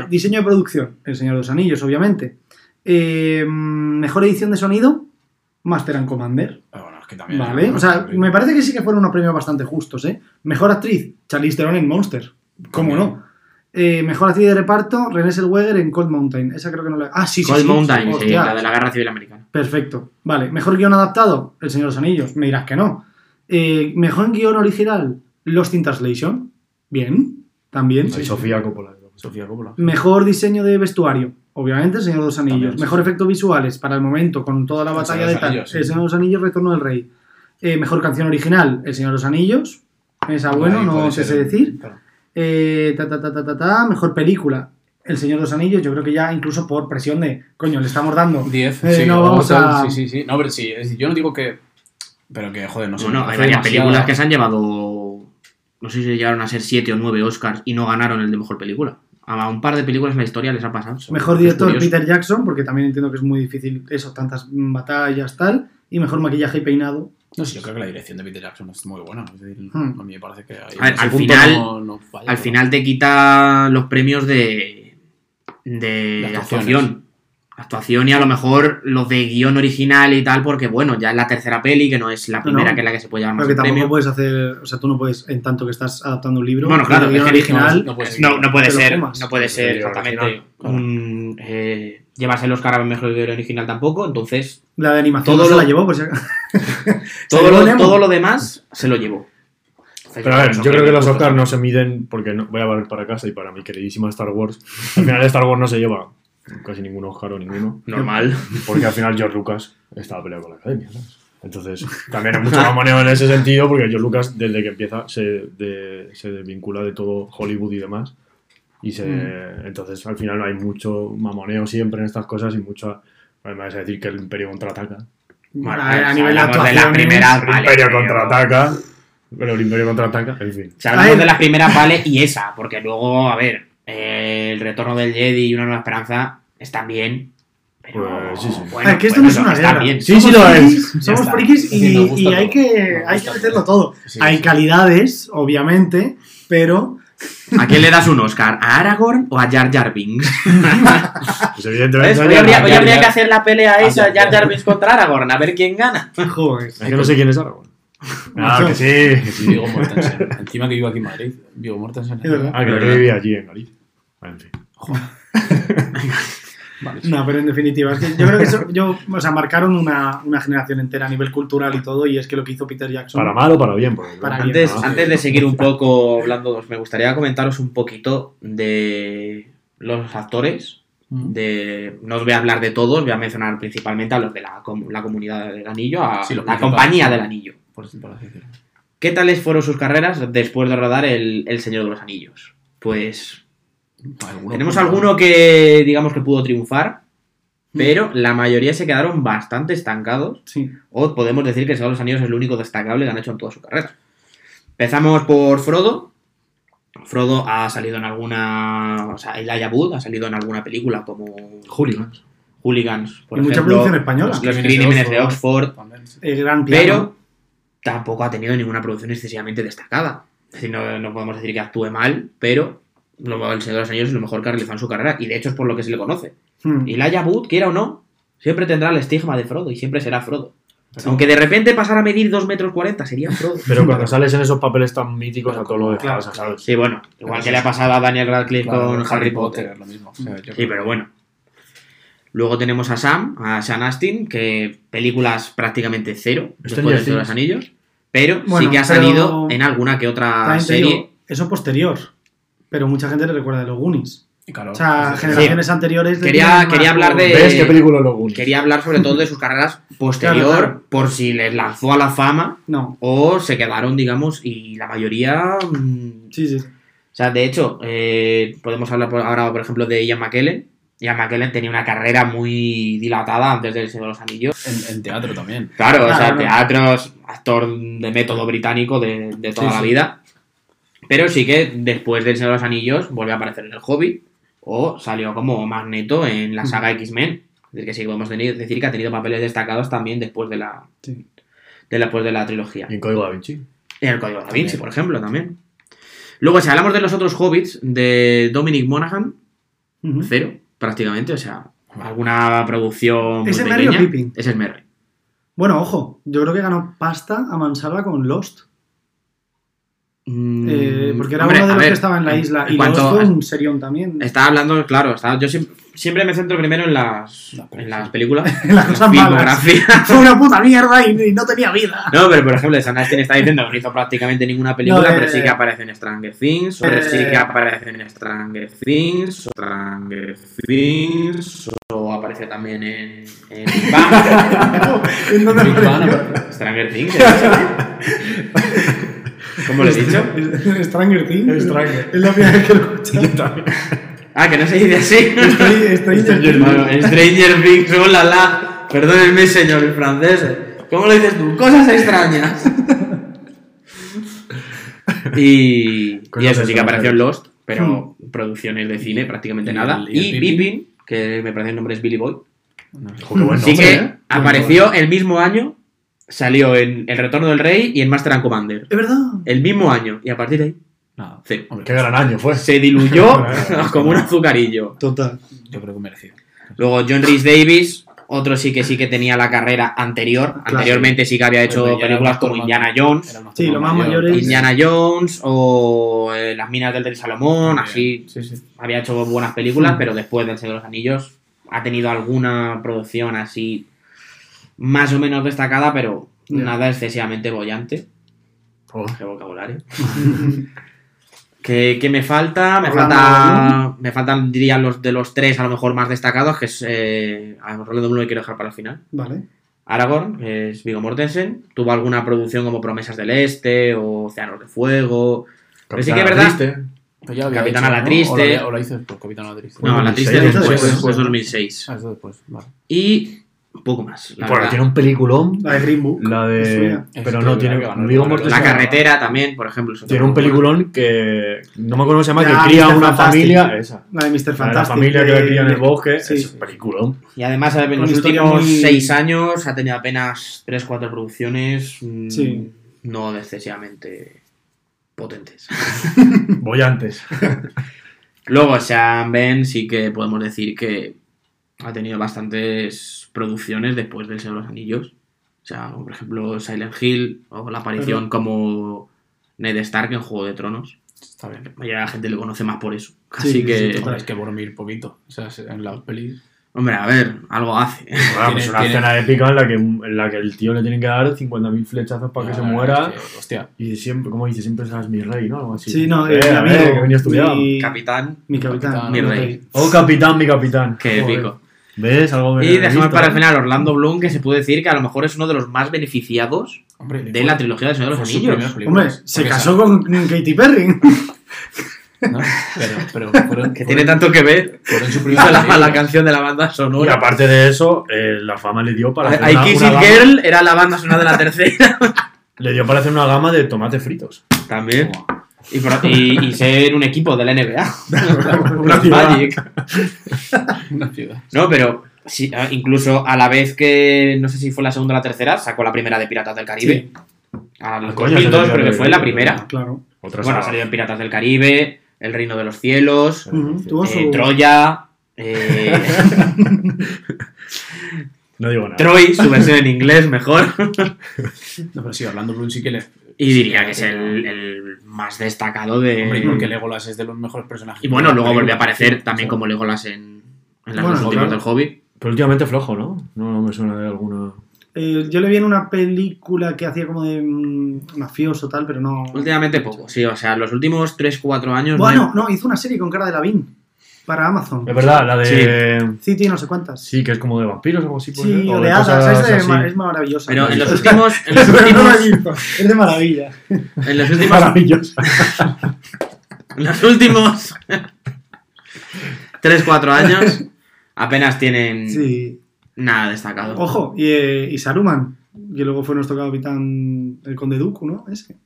diseño de producción, El Señor de los Anillos, obviamente. Eh, mejor edición de sonido, Master and Commander. Ah, bueno, es que también- Vale, o sea, me parece que sí que fueron unos premios bastante justos, ¿eh? Mejor actriz, Charlize Theron en Monster. ¿Cómo no? Eh, mejor actriz de reparto, Renée Zellweger en Cold Mountain. Esa creo que no la... Ah, sí, sí, Cold sí. Mountain, sí, la de la Guerra Civil Americana. Perfecto. Vale, mejor guion adaptado, El Señor de los Anillos. Me dirás que no. Eh, mejor guion original, Lost in Translation. Bien, también. Sí, Sofía Coppola. Sofía Coppola. Mejor diseño de vestuario, obviamente, El Señor de los Anillos. También, sí. Mejor efectos visuales para el momento, con toda la batalla de tal. Sí. El Señor de los Anillos, Retorno del Rey. Eh, mejor canción original, El Señor de los Anillos. Esa, bueno, Ahí no te ser, sé decir. claro. Eh, ta, ta, ta, ta, ta, ta. Mejor película, El Señor de los Anillos. Yo creo que ya incluso por presión de, coño, le estamos dando 10, Eh, sí, no, vamos a- Sí, sí, sí. No, pero sí, es decir, yo no digo que. Pero que, joder, no sé. Bueno, hay varias películas que se han llevado... No sé si llegaron a ser 7 o 9 Oscars y no ganaron el de Mejor Película. A un par de películas en la historia les ha pasado. Mejor director. Peter Jackson, porque también entiendo que es muy difícil eso, tantas batallas, tal. Y mejor maquillaje y peinado. No sé, yo creo que la dirección de Peter Jackson es muy buena. Es decir, Hmm. a mí me parece que ese al punto final- no- no falla, Al pero- final te quita los premios de, de, actuación. Actuación y a lo mejor los de guion original y tal, porque bueno, ya es la tercera peli, que no es la primera no. que es la que se puede más Porque el tampoco premio. puedes hacer, o sea, tú no puedes, en tanto que estás adaptando un libro, Bueno, claro, el que original, no puedes- No, no puede ser, no puede ser exactamente un, eh, llevarse el Oscar a mejor guion original tampoco, entonces la de animación Todo no se lo- la llevó, pues ya- Se todo lo, Nemo. todo lo demás se lo llevó. Pero a ver, yo creo que los Oscars Oscar no se miden porque no, voy a volver para casa y para mi queridísima Star Wars. Al final Star Wars no se lleva casi ningún Oscar o ninguno. Normal. Porque al final George Lucas estaba peleado con la academia, ¿sabes? Entonces, también hay mucho mamoneo en ese sentido porque George Lucas, desde que empieza, se, de- se desvincula de todo Hollywood y demás. Y se, Mm. entonces, al final hay mucho mamoneo siempre en estas cosas y mucho. Además, decir que el Imperio contraataca. Bueno, a, a nivel de de las actuaciones, primeras, El vale, Imperio pero- contraataca. Pero el Imperio contraataca, en fin. Hablamos de las primeras, vale, y esa, porque luego, a ver, el retorno del Jedi y una nueva esperanza están bien. Pero, Pues, sí, sí. bueno, Ah, que esto pues no es una guerra. bien. Sí, sí lo es. Somos frikis y, hay, que, hay que meterlo todo. Sí, hay sí. calidades, obviamente, pero ¿A quién le das un Oscar? ¿A Aragorn o a Jar Jar Binks? Pues evidentemente. Hoy habría, hoy habría que hacer la pelea esa. Jar Jar Binks contra Aragorn, a ver quién gana. joder. Es que no sé quién es Aragorn. Ah, que sí. que sí. Vigo Mortensen. Encima que vivo aquí en Madrid. Vigo Mortensen. Ah, creo que vivía allí en. Ah, en fin. Vale, sí. No, pero en definitiva, es que yo creo que eso, yo, o sea, marcaron una, una generación entera a nivel cultural y todo, y es que lo que hizo Peter Jackson. Para mal o para bien. porque- Para bien. Antes, Ah, antes de seguir un poco hablando, me gustaría comentaros un poquito de los actores. Mm. De, no os voy a hablar de todos, voy a mencionar principalmente a los de la, com- la comunidad del anillo, a Sí, la compañía sí. del anillo. Por, por así decirlo. ¿Qué tales fueron sus carreras después de rodar el, el Señor de los Anillos? Pues Alguno tenemos alguno que digamos que pudo triunfar, Mm. pero la mayoría se quedaron bastante estancados Sí. O podemos decir que el Señor de los Anillos es el único destacable que han hecho en toda su carrera. Empezamos por Frodo. Frodo ha salido en alguna. O sea, Elijah Wood ha salido en alguna película como Hooligans. Hooligans, por Y mucha ejemplo. producción española. Los, los crímenes de Oxford. También, sí. El gran piano. Pero tampoco ha tenido ninguna producción excesivamente destacada. Es decir, no, no podemos decir que actúe mal, pero lo- el Señor de los Anillos es lo mejor que ha realizado en su carrera. Y de hecho es por lo que se le conoce. Hmm. Y Elijah Wood, quiera o no, siempre tendrá el estigma de Frodo y siempre será Frodo. Aunque de repente pasara a medir 2 metros 40, sería Frodo. Pero cuando sales en esos papeles tan míticos a todo lo de Claro, casa, ¿sabes? Sí, bueno, igual que le ha pasado a Daniel Radcliffe Claro, con Harry Potter. es lo mismo. O sea, yo Sí, creo pero bueno. Luego tenemos a Sam, a Sean Astin, que películas prácticamente cero después de Señor de los. Anillos. Pero Bueno, sí que ha pero- salido en alguna que otra serie. digo, eso posterior. Pero mucha gente le recuerda de los Goonies. Claro, O sea, sí, generaciones anteriores. le Quería- quería hablar de- ¿Ves qué película lo? Quería hablar sobre todo de sus carreras posterior, Claro, claro. por si les lanzó a la fama No, o se quedaron, digamos, y la mayoría mm, sí, sí. O sea, de hecho, eh, podemos hablar por- ahora, por ejemplo, de Ian McKellen. Ian McKellen tenía una carrera muy dilatada antes del Señor de los Anillos. En, en teatro también. Claro, o sea, no. teatros, actor de método británico de, de toda Sí, la sí. vida. Pero sí que después del Señor de los Anillos vuelve a aparecer en El Hobbit o salió como Magneto en la saga X-Men. Es decir, que sí podemos decir que ha tenido papeles destacados también después de la, Sí. de la, después de la trilogía. En Código Da Vinci. En el Código Da Vinci, También. por ejemplo, también. Luego, si hablamos de los otros hobbits, de Dominic Monaghan, cero, prácticamente, o sea, alguna producción muy ¿Es el Merry o Pippin? Es el Merry. Bueno, ojo, yo creo que ganó pasta a mansalva con Lost. Mm, Eh, porque era hombre, uno de los ver, que estaba en la isla. en Y cuanto Lost fue un serión también. Estaba hablando, claro, estaba- yo siempre, siempre me centro primero en las, La en las películas, En las cosas malas. filmografía. Fue una puta mierda y, y no tenía vida. No, pero por ejemplo, San Astin está diciendo que no hizo prácticamente ninguna película, No, eh, pero sí que aparece en Stranger Things, o eh, sí que aparece en Stranger Things, o Stranger Things, o aparece también en, en Big Bang. ¿En dónde apareció? Stranger Things. ¿Cómo lo he dicho? Stranger Things. Stranger. Es la primera vez que lo escucho. Ah, que no se dice así. Stranger Bueno, Things. Stranger Things, oh la la. Perdónenme, señor francés. ¿Cómo lo dices tú? Cosas extrañas. y, y eso sí que apareció en. Lost, pero producciones de cine prácticamente ¿Y nada. el- y Pippin? Que me parece el nombre es Billy Boy, No sí que ¿eh? apareció el mismo año, salió en El Retorno del Rey y en Master and Commander. Es verdad. El mismo año, y a partir de ahí, Nada. Hombre, Qué gran año fue. Se diluyó como un azucarillo. Total. Yo creo que merecido. Luego John Rhys Davis, otro sí que sí que tenía la carrera anterior. Anteriormente sí que había hecho películas como. Indiana Jones. Sí, lo más mayor. mayores. Indiana Jones o eh, Las minas del rey Salomón, así Sí, sí. había hecho buenas películas, pero después del Señor de los Anillos ha tenido alguna producción así más o menos destacada, pero nada excesivamente bollante. Oh. Qué vocabulario. ¿Qué, qué me falta? Me Orlando falta. Me faltan, diría, los de los tres a lo mejor más destacados, que es. Eh, a Orlando Bloom lo quiero dejar para el final. Vale. Aragorn, que es Viggo Mortensen. Tuvo alguna producción como Promesas del Este o Océanos de Fuego. Pero sí que es Capitana verdad. Capitán hecho, a la ¿no? Triste. O la, o la hice por Capitán a la Triste. No, la 2006, triste es después, después. después de 2006. Ah, eso después, vale. Y poco más. la Bueno, verdad. tiene un peliculón. La de Green Book. La de. Pero no, tiene. La carretera también, por ejemplo. Tiene un muy peliculón que. No me acuerdo cómo se llama, Ah, que cría Mr. una Fantastic. familia. Esa. La de Mr. La de la Fantastic. familia que cría en el bosque. Sí. Es un peliculón. Y además, en los últimos muy- seis años ha tenido apenas 3-4 producciones mm, Sí. no excesivamente potentes. Bollantes. Luego, Sean Ben sí que podemos decir que ha tenido bastantes producciones después del Señor de los Anillos. O sea, como por ejemplo Silent Hill o la aparición Pero- como Ned Stark en Juego de Tronos. Está bien. La mayoría de la gente le conoce más por eso. Sí, Así sí, que, total. Pero es que Boromir poquito. O sea, en la peli. hombre, a ver, algo hace. Bueno, pues una tiene- escena épica en la que, en la que el tío le tienen que dar 50.000 flechazos para que Ah, se muera. es que, hostia. Y siempre, como dice, siempre serás mi rey, ¿no? Algo así. Sí, no, eh, eh, mi a amigo. ver, que venía estudiado. Mi, Capitán, mi capitán. Capitán, mi rey. Oh, capitán, mi capitán. qué Joder. épico. ¿Ves? Algo Y dejamos para el final Orlando Bloom, que se puede decir que a lo mejor es uno de los más beneficiados Hombre, de la trilogía del Señor de los Anillos. Hombre, se casó con Katy Perry. ¿no? Pero, pero fueron, Que tiene tanto que ver con primera la, la canción de la banda Y sonora. aparte de eso, eh, la fama le dio para hacer I una, Kiss una gama, Girl era la banda sonora de la tercera. le dio para hacer una gama de tomates fritos. También. Y, por- y- y ser un equipo de la NBA. Una ciudad. Magic. Una ciudad. No, pero sí, ah, incluso a la vez que, no sé si fue la segunda o la tercera, sacó la primera de Piratas del Caribe. A los coño, 2002 esa creo que de- fue la de- primera. claro. Otra Bueno, ha salido en Piratas del Caribe, El Reino de los Cielos, eh, su- Troya, eh, No digo nada. Troy, su versión en inglés mejor. No, pero sí, Orlando Bloom sí que le. Y diría que es el, el más destacado de... Hombre, y porque Legolas es de los mejores personajes. Y bueno, luego volvió a aparecer Sí, también sí. como Legolas en, en las Bueno, dos últimas claro. del Hobbit. Pero últimamente flojo, ¿no? No, no me suena de alguna. Eh, yo le vi en una película que hacía como de mm, mafioso tal, pero no. Últimamente poco, sí, o sea, los últimos 3-4 años... Bueno, no, hizo una serie con cara de Lavín para Amazon. Es verdad, la de. City, no sé cuántas. Sí, que es como de vampiros o algo así. Sí, o o de hadas, es, de es maravillosa. Pero en los últimos... En los últimos, es de maravilla. en los últimos, Maravilloso. en los últimos 3-4 años apenas tienen Sí. nada destacado. Ojo, y, eh, y Saruman, que luego fue nuestro capitán, el conde Dooku, ¿no? Ese.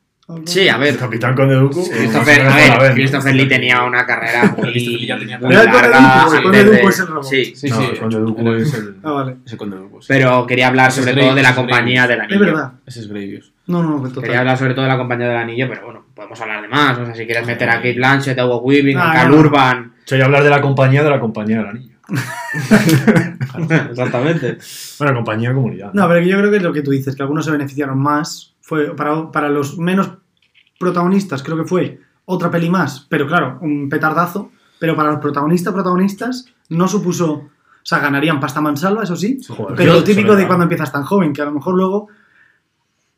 Sí, a ver, El capitán Conde Dooku. Christopher, no a ver. Christopher Lee tenía una carrera muy, Christopher Lee ya tenía muy el larga el Conde Dooku es el robot. Sí, Sí, no, sí. el Conde Dooku es el. Ah, vale. Ese conde Dooku, sí. pero quería hablar sobre es todo de la es compañía del anillo. Es verdad. Ese es Gravius. No, no, no, total. Quería hablar sobre todo de la compañía del anillo, pero bueno, podemos hablar de más. O sea, si quieres meter a Kate Blanchett, a Hugo Weaving, a Ah, Cal no. Urban. Soy hablar de la compañía de la compañía del anillo. Exactamente. Bueno, compañía comunidad. No, pero yo creo que es lo que tú dices, que algunos se beneficiaron más. Fue para, para los menos protagonistas, creo que fue otra peli más, pero claro, un petardazo. Pero para los protagonistas, protagonistas, no supuso. O sea, ganarían pasta mansalva, eso sí. Joder, Pero yo- lo típico de cuando empiezas tan joven, que a lo mejor luego.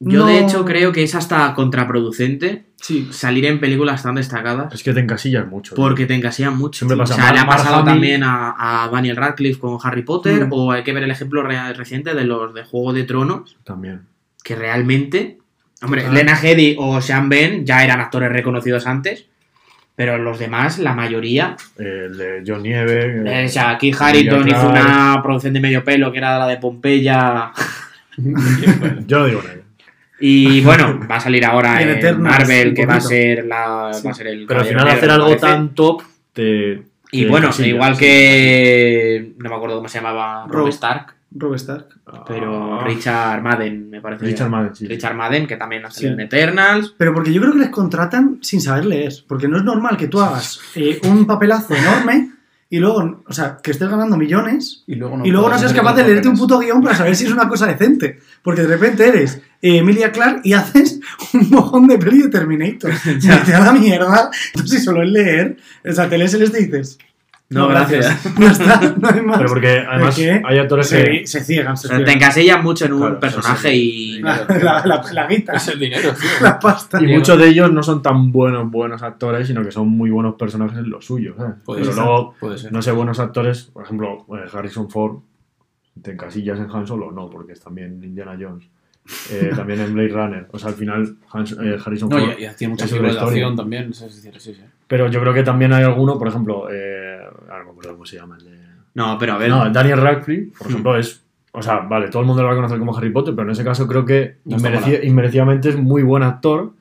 Yo, no- de hecho, creo que es hasta contraproducente Sí. salir en películas tan destacadas. Es que te encasillas mucho. tío. Porque te encasillan mucho. Siempre pasa. O sea, le ha pasado también a, a Daniel Radcliffe con Harry Potter, Mm. o hay que ver el ejemplo re- reciente de los de Juego de Tronos, También. Que realmente. Hombre, Ah. Lena Headey o Sean Ben ya eran actores reconocidos antes, pero los demás, la mayoría. El de John Nieve. Eh, o sea, Keith Harrington hizo una producción de medio pelo que era la de Pompeya. Yo no digo nada. Y bueno, va a salir ahora Y en Marvel, que va a ser la, Sí. va a ser el Pero al final Negro, hacer algo tan top te. Y te bueno, igual sí. que. No me acuerdo cómo se llamaba Rob Rob. Stark, Rob Stark. pero Ah, Richard Madden, me parece. Richard Madden, sí. Richard Madden, que también ha salido Sí. en Eternals. Pero porque yo creo que les contratan sin saber leer. Porque no es normal que tú hagas eh, un papelazo enorme y luego, o sea, que estés ganando millones Y luego y luego no seas capaz de leerte un puto guion para saber si es una cosa decente. Porque de repente eres eh, Emilia Clark y haces un mojón de peli de Terminator. Ya. Te da la mierda. Entonces, si solo es leer, o sea, te lees el este y dices. No, gracias. No está, no hay más. Pero porque además hay actores que. se, se ciegan, se Te ciegan. encasillas mucho en un Claro, personaje y. La, la, la, la guita, Es el dinero, tío. la pasta. Y muchos de ellos no son tan buenos, buenos actores, sino que son muy buenos personajes en lo suyo. ¿sabes? Puede Pero ser. luego, Puede ser. no sé, buenos actores, por ejemplo, eh, Harrison Ford, ¿te encasillas en Han Solo? No, porque es también Indiana Jones. Eh, también en Blade Runner. O sea, al final, Hans- eh, Harrison No, Ford. y, y hacía muchas es otra películas de historia. acción también. Es decir, sí, sí. Pero yo creo que también hay alguno, por ejemplo, eh, ahora no me acuerdo cómo se llama. El de... No, pero a ver. No, Daniel Radcliffe, por Hmm. ejemplo, es. O sea, vale, todo el mundo lo va a conocer como Harry Potter, pero en ese caso creo que No está inmereci- mal. inmerecidamente es muy buen actor.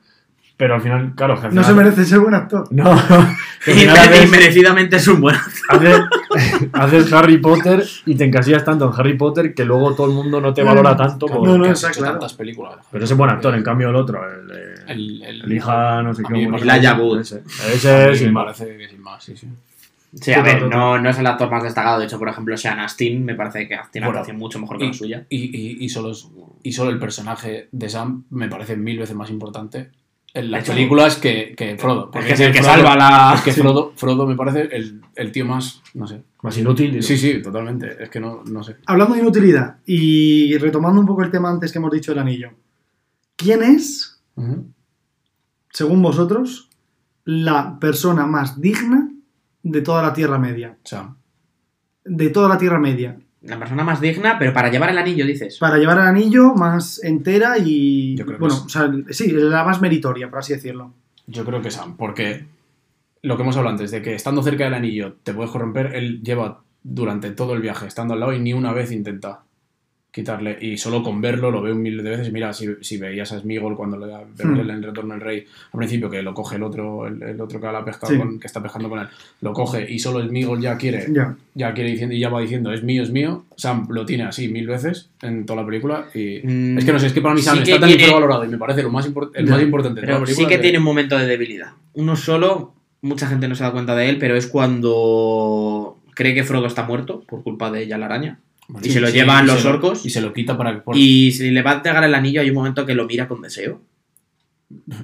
Pero al final, claro, que al No se final- merece ser buen actor. No, final haces- inmerecidamente es un buen. haces, haces Harry Potter y te encasillas tanto en Harry Potter que luego todo el mundo no te valora tanto. Claro, por- No, no, hecho claro. tantas películas. Pero ese buen actor, en cambio el otro, el, de- El, el, el hija, no sé qué. Wood. Ese, ese sin me más. parece que sin más, sí, sí. Sí, a ver, no, no es el actor más destacado. De hecho, por ejemplo, Sean Astin me parece que tiene una Bueno, actuación mucho mejor que la suya. Y, y, y, solo, es- y solo el personaje de Sam me parece mil veces más importante en las hecho, películas que, que Frodo. Porque es el que Frodo- salva la. Es que Frodo, Frodo me parece el, el tío más, no sé. Más inútil. Sí, sí, totalmente. Es que no, no sé. Hablando de inutilidad y retomando un poco el tema antes que hemos dicho del anillo. ¿Quién es, según vosotros, la persona más digna de toda la Tierra Media? Sam. De toda la Tierra Media. La persona más digna, pero para llevar el anillo, dices. Para llevar el anillo más entera y. Yo creo que bueno, es- o sea, sí, la más meritoria, por así decirlo. Yo creo que Sam, porque lo que hemos hablado antes, de que estando cerca del anillo te puedes corromper, él lleva durante todo el viaje estando al lado y ni una vez intenta quitarle. Y solo con verlo lo veo un mil de veces. Mira, si, si veías a Smigol cuando le da Hmm. en el retorno del rey, al principio que lo coge el otro, el, el otro que, la ha pescado Sí. con- que está pescando con él, lo coge y solo Smigol ya quiere, Ya. ya quiere diciendo, y ya va diciendo, es mío, es mío. Sam lo tiene así mil veces en toda la película. Y Mm, es que no sé, es que para mí Sam sí está tan tiene- infravalorado y me parece lo más, el más importante de sí que de- tiene un momento de debilidad. Uno solo, mucha gente no se da cuenta de él, pero es cuando cree que Frodo está muerto por culpa de ella la araña. Bueno, y se lo llevan los se orcos. Y se lo quita para. por- Y si le va a entregar el anillo, hay un momento que lo mira con deseo.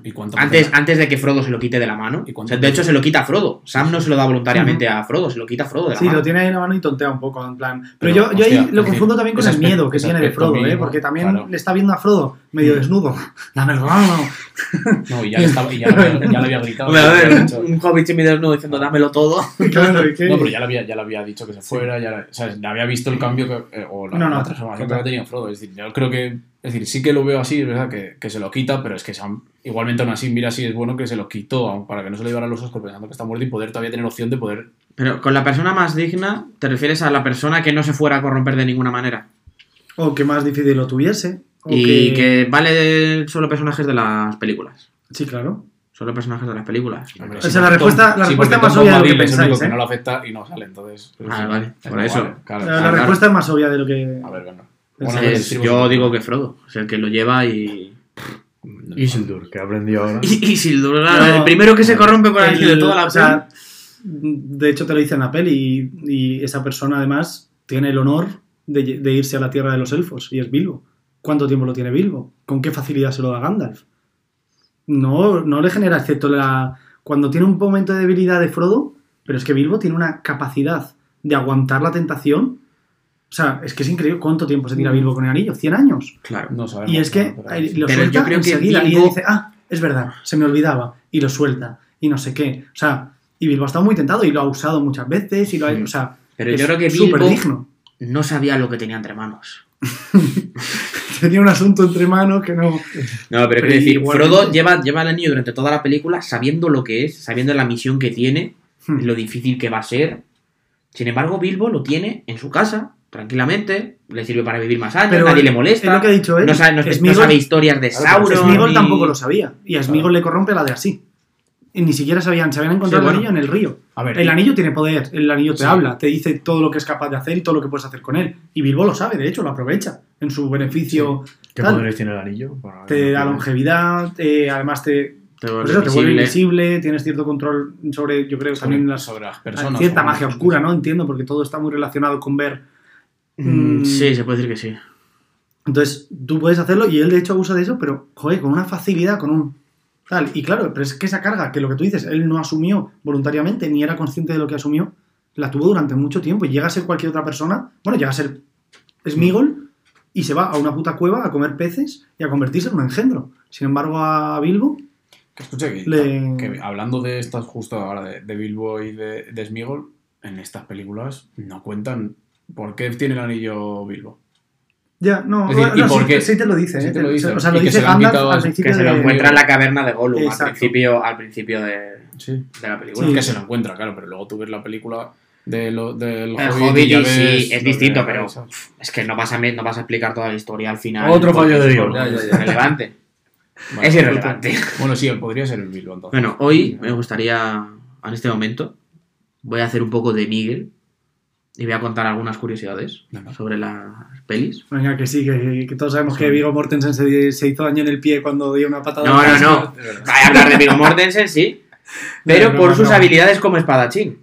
¿y cuánto Antes, antes de que Frodo se lo quite de la mano. ¿Y O cuánto sea, de hecho, se lo quita a Frodo. Sam no se lo da voluntariamente a Frodo, se lo quita a Frodo de la Sí, mano. lo tiene ahí en la mano y tontea un poco, en plan. Pero, Pero, yo, yo ahí lo confundo decir, también con ese el miedo que tiene de Frodo, ¿eh? Porque también claro. le está viendo a Frodo medio Mm. desnudo. Dámelo, dámelo. No, y ya, le estaba, y ya, le había, ya le había gritado. A ver, había un, dicho- un hobbit desnudo diciendo dámelo todo. Claro, ¿y qué? No, pero ya le había, ya le había dicho que se fuera, ya ¿sabes? Le había visto el cambio que, eh, o la, No, no, la transformación que había tenido Frodo. Es decir, yo creo que, es decir, sí que lo veo así, es verdad que, que se lo quita, pero es que Sam, igualmente aún así, mira si es bueno que se lo quitó para que no se le llevaran los ojos pensando que está muerto y poder todavía tener opción de poder. Pero con la persona más digna, ¿te refieres a la persona que no se fuera a corromper de ninguna manera? O que más difícil lo tuviese. Y que vale solo personajes de las películas. Sí, claro. Solo personajes de las películas. Hombre, O sí, sea, la respuesta- Tom- la sí, respuesta porque más obvia de lo que es pensáis, que ¿eh? no lo afecta y no sale, entonces. Ah, sí, vale, es por eso. vale, claro. La, Ah, la claro. respuesta es más obvia de lo que. A ver. Es- Bueno, Es- decimos- yo digo que Frodo es el que lo lleva y. Isildur, que aprendí ahora. Isildur, No, el primero que se corrompe con el el- de toda la o sea, de hecho, te lo dice en la peli. Y, y esa persona, además, tiene el honor de, de irse a la tierra de los elfos. Y es Bilbo. ¿Cuánto tiempo lo tiene Bilbo? ¿Con qué facilidad se lo da Gandalf? No, no le genera, excepto la. Cuando tiene un momento de debilidad de Frodo, pero es que Bilbo tiene una capacidad de aguantar la tentación. O sea, es que es increíble cuánto tiempo se tira Mm. Bilbo con el anillo. 100 años. Claro. No sabemos. Y es que pero- eh, lo Pero yo suelta creo que enseguida. Y él Bilbo- dice, ah, es verdad, se me olvidaba. Y lo suelta. Y no sé qué. O sea, y Bilbo ha estado muy tentado y lo ha usado muchas veces. Y lo ha, Sí. o sea, Pero es yo creo que súper Bilbo digno. no sabía lo que tenía entre manos. Tenía un asunto entre manos que no. No, pero, quiero decir, igualmente- Frodo lleva, lleva el anillo durante toda la película sabiendo lo que es, sabiendo la misión que tiene, Hmm. lo difícil que va a ser. Sin embargo, Bilbo lo tiene en su casa, tranquilamente, le sirve para vivir más años, Pero nadie le Es molesta. lo que ha dicho él. No sabe, no, no Sméagol- sabe historias de Claro, Sauron. Sméagol ni- tampoco lo sabía. Y a Smigol le corrompe la de así. Ni siquiera sabían, se habían encontrado Sí, el anillo en el río. A ver, El anillo tiene poder, el anillo te Sí. habla, te dice todo lo que es capaz de hacer y todo lo que puedes hacer con él. Y Bilbo lo sabe, de hecho, lo aprovecha en su beneficio. ¿Qué tal. poderes tiene el anillo? Para- Te da longevidad, eh, además te, Te Por vuelve eso te vuelve invisible. tienes cierto control sobre, yo creo, también sobre, las, sobre las personas. cierta sobre- magia oscura, ¿no? Entiendo, porque todo está muy relacionado con ver. Mm, Mm. Sí, se puede decir que sí. Entonces, tú puedes hacerlo y él de hecho abusa de eso, pero, joder, con una facilidad, con un. Tal. Y claro, pero es que esa carga, que lo que tú dices, él no asumió voluntariamente, ni era consciente de lo que asumió, la tuvo durante mucho tiempo. Y llega a ser cualquier otra persona, bueno, llega a ser Smigol y se va a una puta cueva a comer peces y a convertirse en un engendro. Sin embargo, a Bilbo, Que escucha que, Le- que hablando de estas justo ahora de, de Bilbo y de, de Smigol, en estas películas no cuentan por qué tiene el anillo Bilbo. Ya, no, Es decir, bueno, ¿y por sí, qué? sí te lo dice, Sí ¿eh? te lo dice. O sea, lo que dice se Gandalf quitado al es- principio Que se lo de- encuentra en la caverna de Gollum al principio, al principio de, Sí. de la película. Sí. Que se lo encuentra, claro, pero luego tú ves la película de lo, del El Hobbit, Hobbit y sí, es de distinto, pero es que no vas, a, no vas a explicar toda la historia al final. Otro fallo de ya. irrelevante. Vale. Es irrelevante. Bueno, sí, podría ser el Bilbo entonces. Bueno, hoy me gustaría, en este momento, voy a hacer un poco de Miguel y voy a contar algunas curiosidades Venga. sobre las pelis. Venga, que sí, que, que todos sabemos que Vigo Mortensen se, se hizo daño en el pie cuando dio una patada. No, no, no. Voy a hablar de Viggo Mortensen, sí. Pero No, por no, sus no. habilidades como espadachín.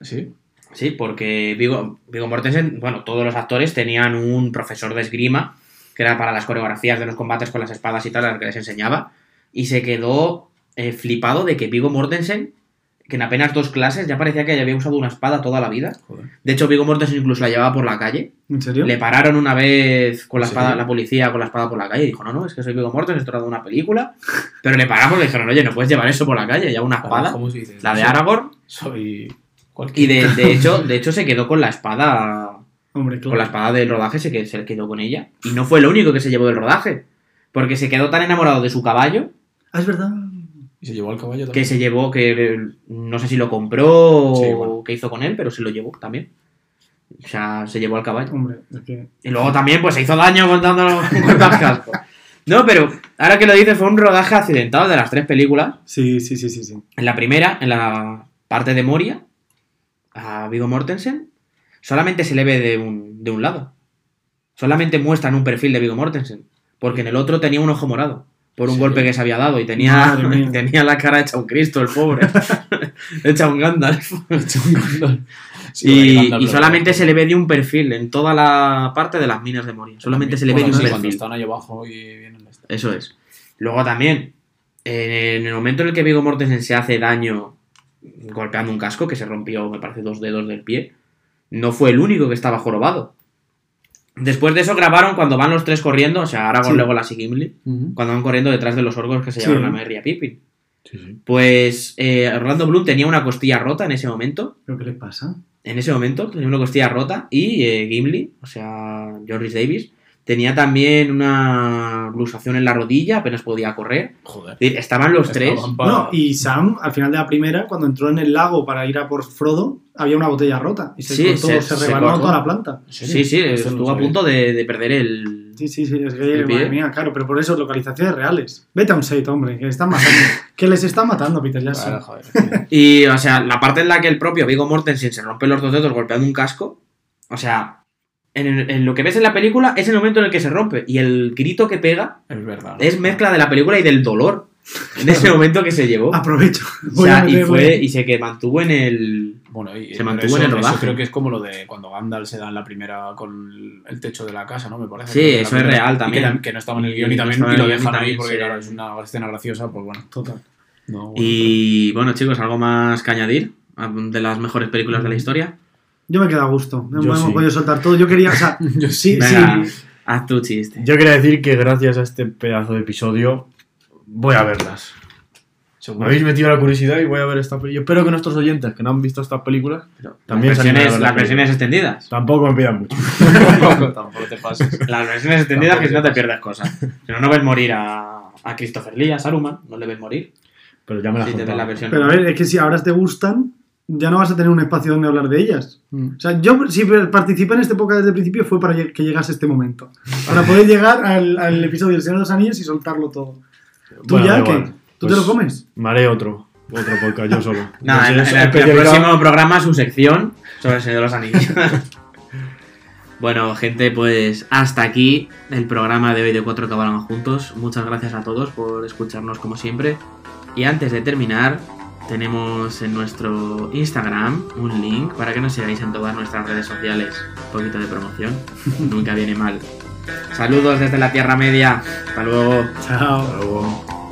Sí. Sí, porque Viggo, Viggo Mortensen, bueno, todos los actores tenían un profesor de esgrima, que era para las coreografías de los combates con las espadas y tal, al que les enseñaba, y se quedó eh, flipado de que Viggo Mortensen, que en apenas dos clases ya parecía que había usado una espada toda la vida. Joder. De hecho, Viggo Mortensen incluso la llevaba por la calle. ¿En serio? Le pararon una vez con la ¿En espada, serio? la policía con la espada por la calle y dijo, no, no, es que soy Viggo Mortensen, esto era de una película. Pero le paramos y le dijeron, oye, no puedes llevar eso por la calle, lleva una espada, ¿Cómo se dice? la de Aragorn. Soy. Y cualquier- de, de hecho, de hecho se quedó con la espada Hombre, claro. con la espada del rodaje se, que- se quedó con ella. Y no fue lo único que se llevó del rodaje. Porque se quedó tan enamorado de su caballo Ah, es verdad. Y se llevó al caballo que también. se llevó, que no sé si lo compró Sí, o bueno. qué hizo con él, pero se lo llevó también. O sea, se llevó al caballo. Hombre, es que. Y luego también pues se hizo daño contándolo con el casco. No, pero ahora que lo dices, fue un rodaje accidentado de las tres películas. Sí, sí, sí, sí. sí. En la primera, en la parte de Moria, a Viggo Mortensen, solamente se le ve de un, de un lado. Solamente muestran un perfil de Viggo Mortensen. Porque en el otro tenía un ojo morado. Por un Sí. golpe que se había dado. Y tenía, tenía la cara hecha un Cristo, el pobre. hecha un Gandalf. Sí, y, Gandalf y solamente se le ve de un perfil en toda la parte de las minas de Moria. Solamente se le ve de un sí, cuando perfil. están ahí abajo y vienen las- Eso es. Luego también, en el momento en el que Viggo Mortensen se hace daño golpeando un casco, que se rompió, me parece, dos dedos del pie, no fue el único que estaba jorobado. Después de eso grabaron cuando van los tres corriendo, o sea, Aragorn, Sí. Legolas y Gimli, cuando van corriendo detrás de los orcos que se Sí. llevaron a Merry y a Pippin. Sí, sí. Pues eh, Orlando Bloom tenía una costilla rota en ese momento. ¿Pero qué le pasa? En ese momento tenía una costilla rota y eh, Gimli, o sea, Joris Davis, tenía también una luxación en la rodilla, apenas podía correr. Joder. Estaban los tres. Para- No, y Sam, al final de la primera, cuando entró en el lago para ir a por Frodo, había una botella rota. Y se Sí, cortó, se- se, se rebanó cortó. toda la planta. Sí, sí, estuvo a punto de, de perder el. Sí, sí, sí, es que, madre mía, claro, pero por eso, localizaciones reales. Vete a un set, hombre, que están matando. que les están matando, Peter Jackson. Vale, joder. Y, o sea, la parte en la que el propio Viggo Mortensen se rompe los dos dedos golpeando un casco, o sea, en, el- en lo que ves en la película es el momento en el que se rompe. Y el grito que pega Es verdad. es mezcla de la película y del dolor. En ese momento que se llevó. Aprovecho. O sea, y fue. Y se que mantuvo en el. Bueno, y, Se pero mantuvo eso- en el eso rodaje. creo que es como lo de cuando Gandalf se da en la primera con el techo de la casa, ¿no? Me parece. Sí, eso es real y también. Que, que no estaba en el Y guion y no también estaba y lo y dejan ahí también porque, se- claro, es una escena graciosa, pues bueno. Total. No, bueno, Y bueno, chicos, algo más que añadir de las mejores películas de la historia. Yo me quedo a gusto. No Yo hemos sí. podido soltar todo. Yo quería, o sea, pero- Yo sí, Venga, sí. haz tu chiste. Yo quería decir que gracias a este pedazo de episodio voy a verlas. Me habéis metido la curiosidad y voy a ver esta película. Yo espero que nuestros oyentes que no han visto estas películas Pero También las versiones, ver la las versiones extendidas. tampoco me pidan mucho. tampoco, tampoco te pases. Las versiones extendidas que si no te pierdes cosas. Si no, no ves morir a, a Christopher Lee, a Saruman. No le ves morir. Pero ya me las Si te ves la versión. Pero a ver, es que si ahora te gustan, ya no vas a tener un espacio donde hablar de ellas. Mm. O sea, yo si participé en este podcast desde el principio fue para que llegase este momento. Para poder llegar al, al episodio del Señor de los Anillos y soltarlo todo. ¿Tú Bueno, ya qué? ¿Tú Pues te lo comes? Me haré otro. Otro podcast yo solo. En, Entonces, en el, en el especializado- próximo programa su sección sobre el Señor de los Anillos. bueno, gente, pues hasta aquí el programa de hoy de Cuatro que Cabalgan Juntos. Muchas gracias a todos por escucharnos como siempre. Y antes de terminar, tenemos en nuestro Instagram un link para que nos sigáis en todas nuestras redes sociales. Un poquito de promoción, nunca viene mal. Saludos desde la Tierra Media. Hasta luego. Chao. Hasta luego.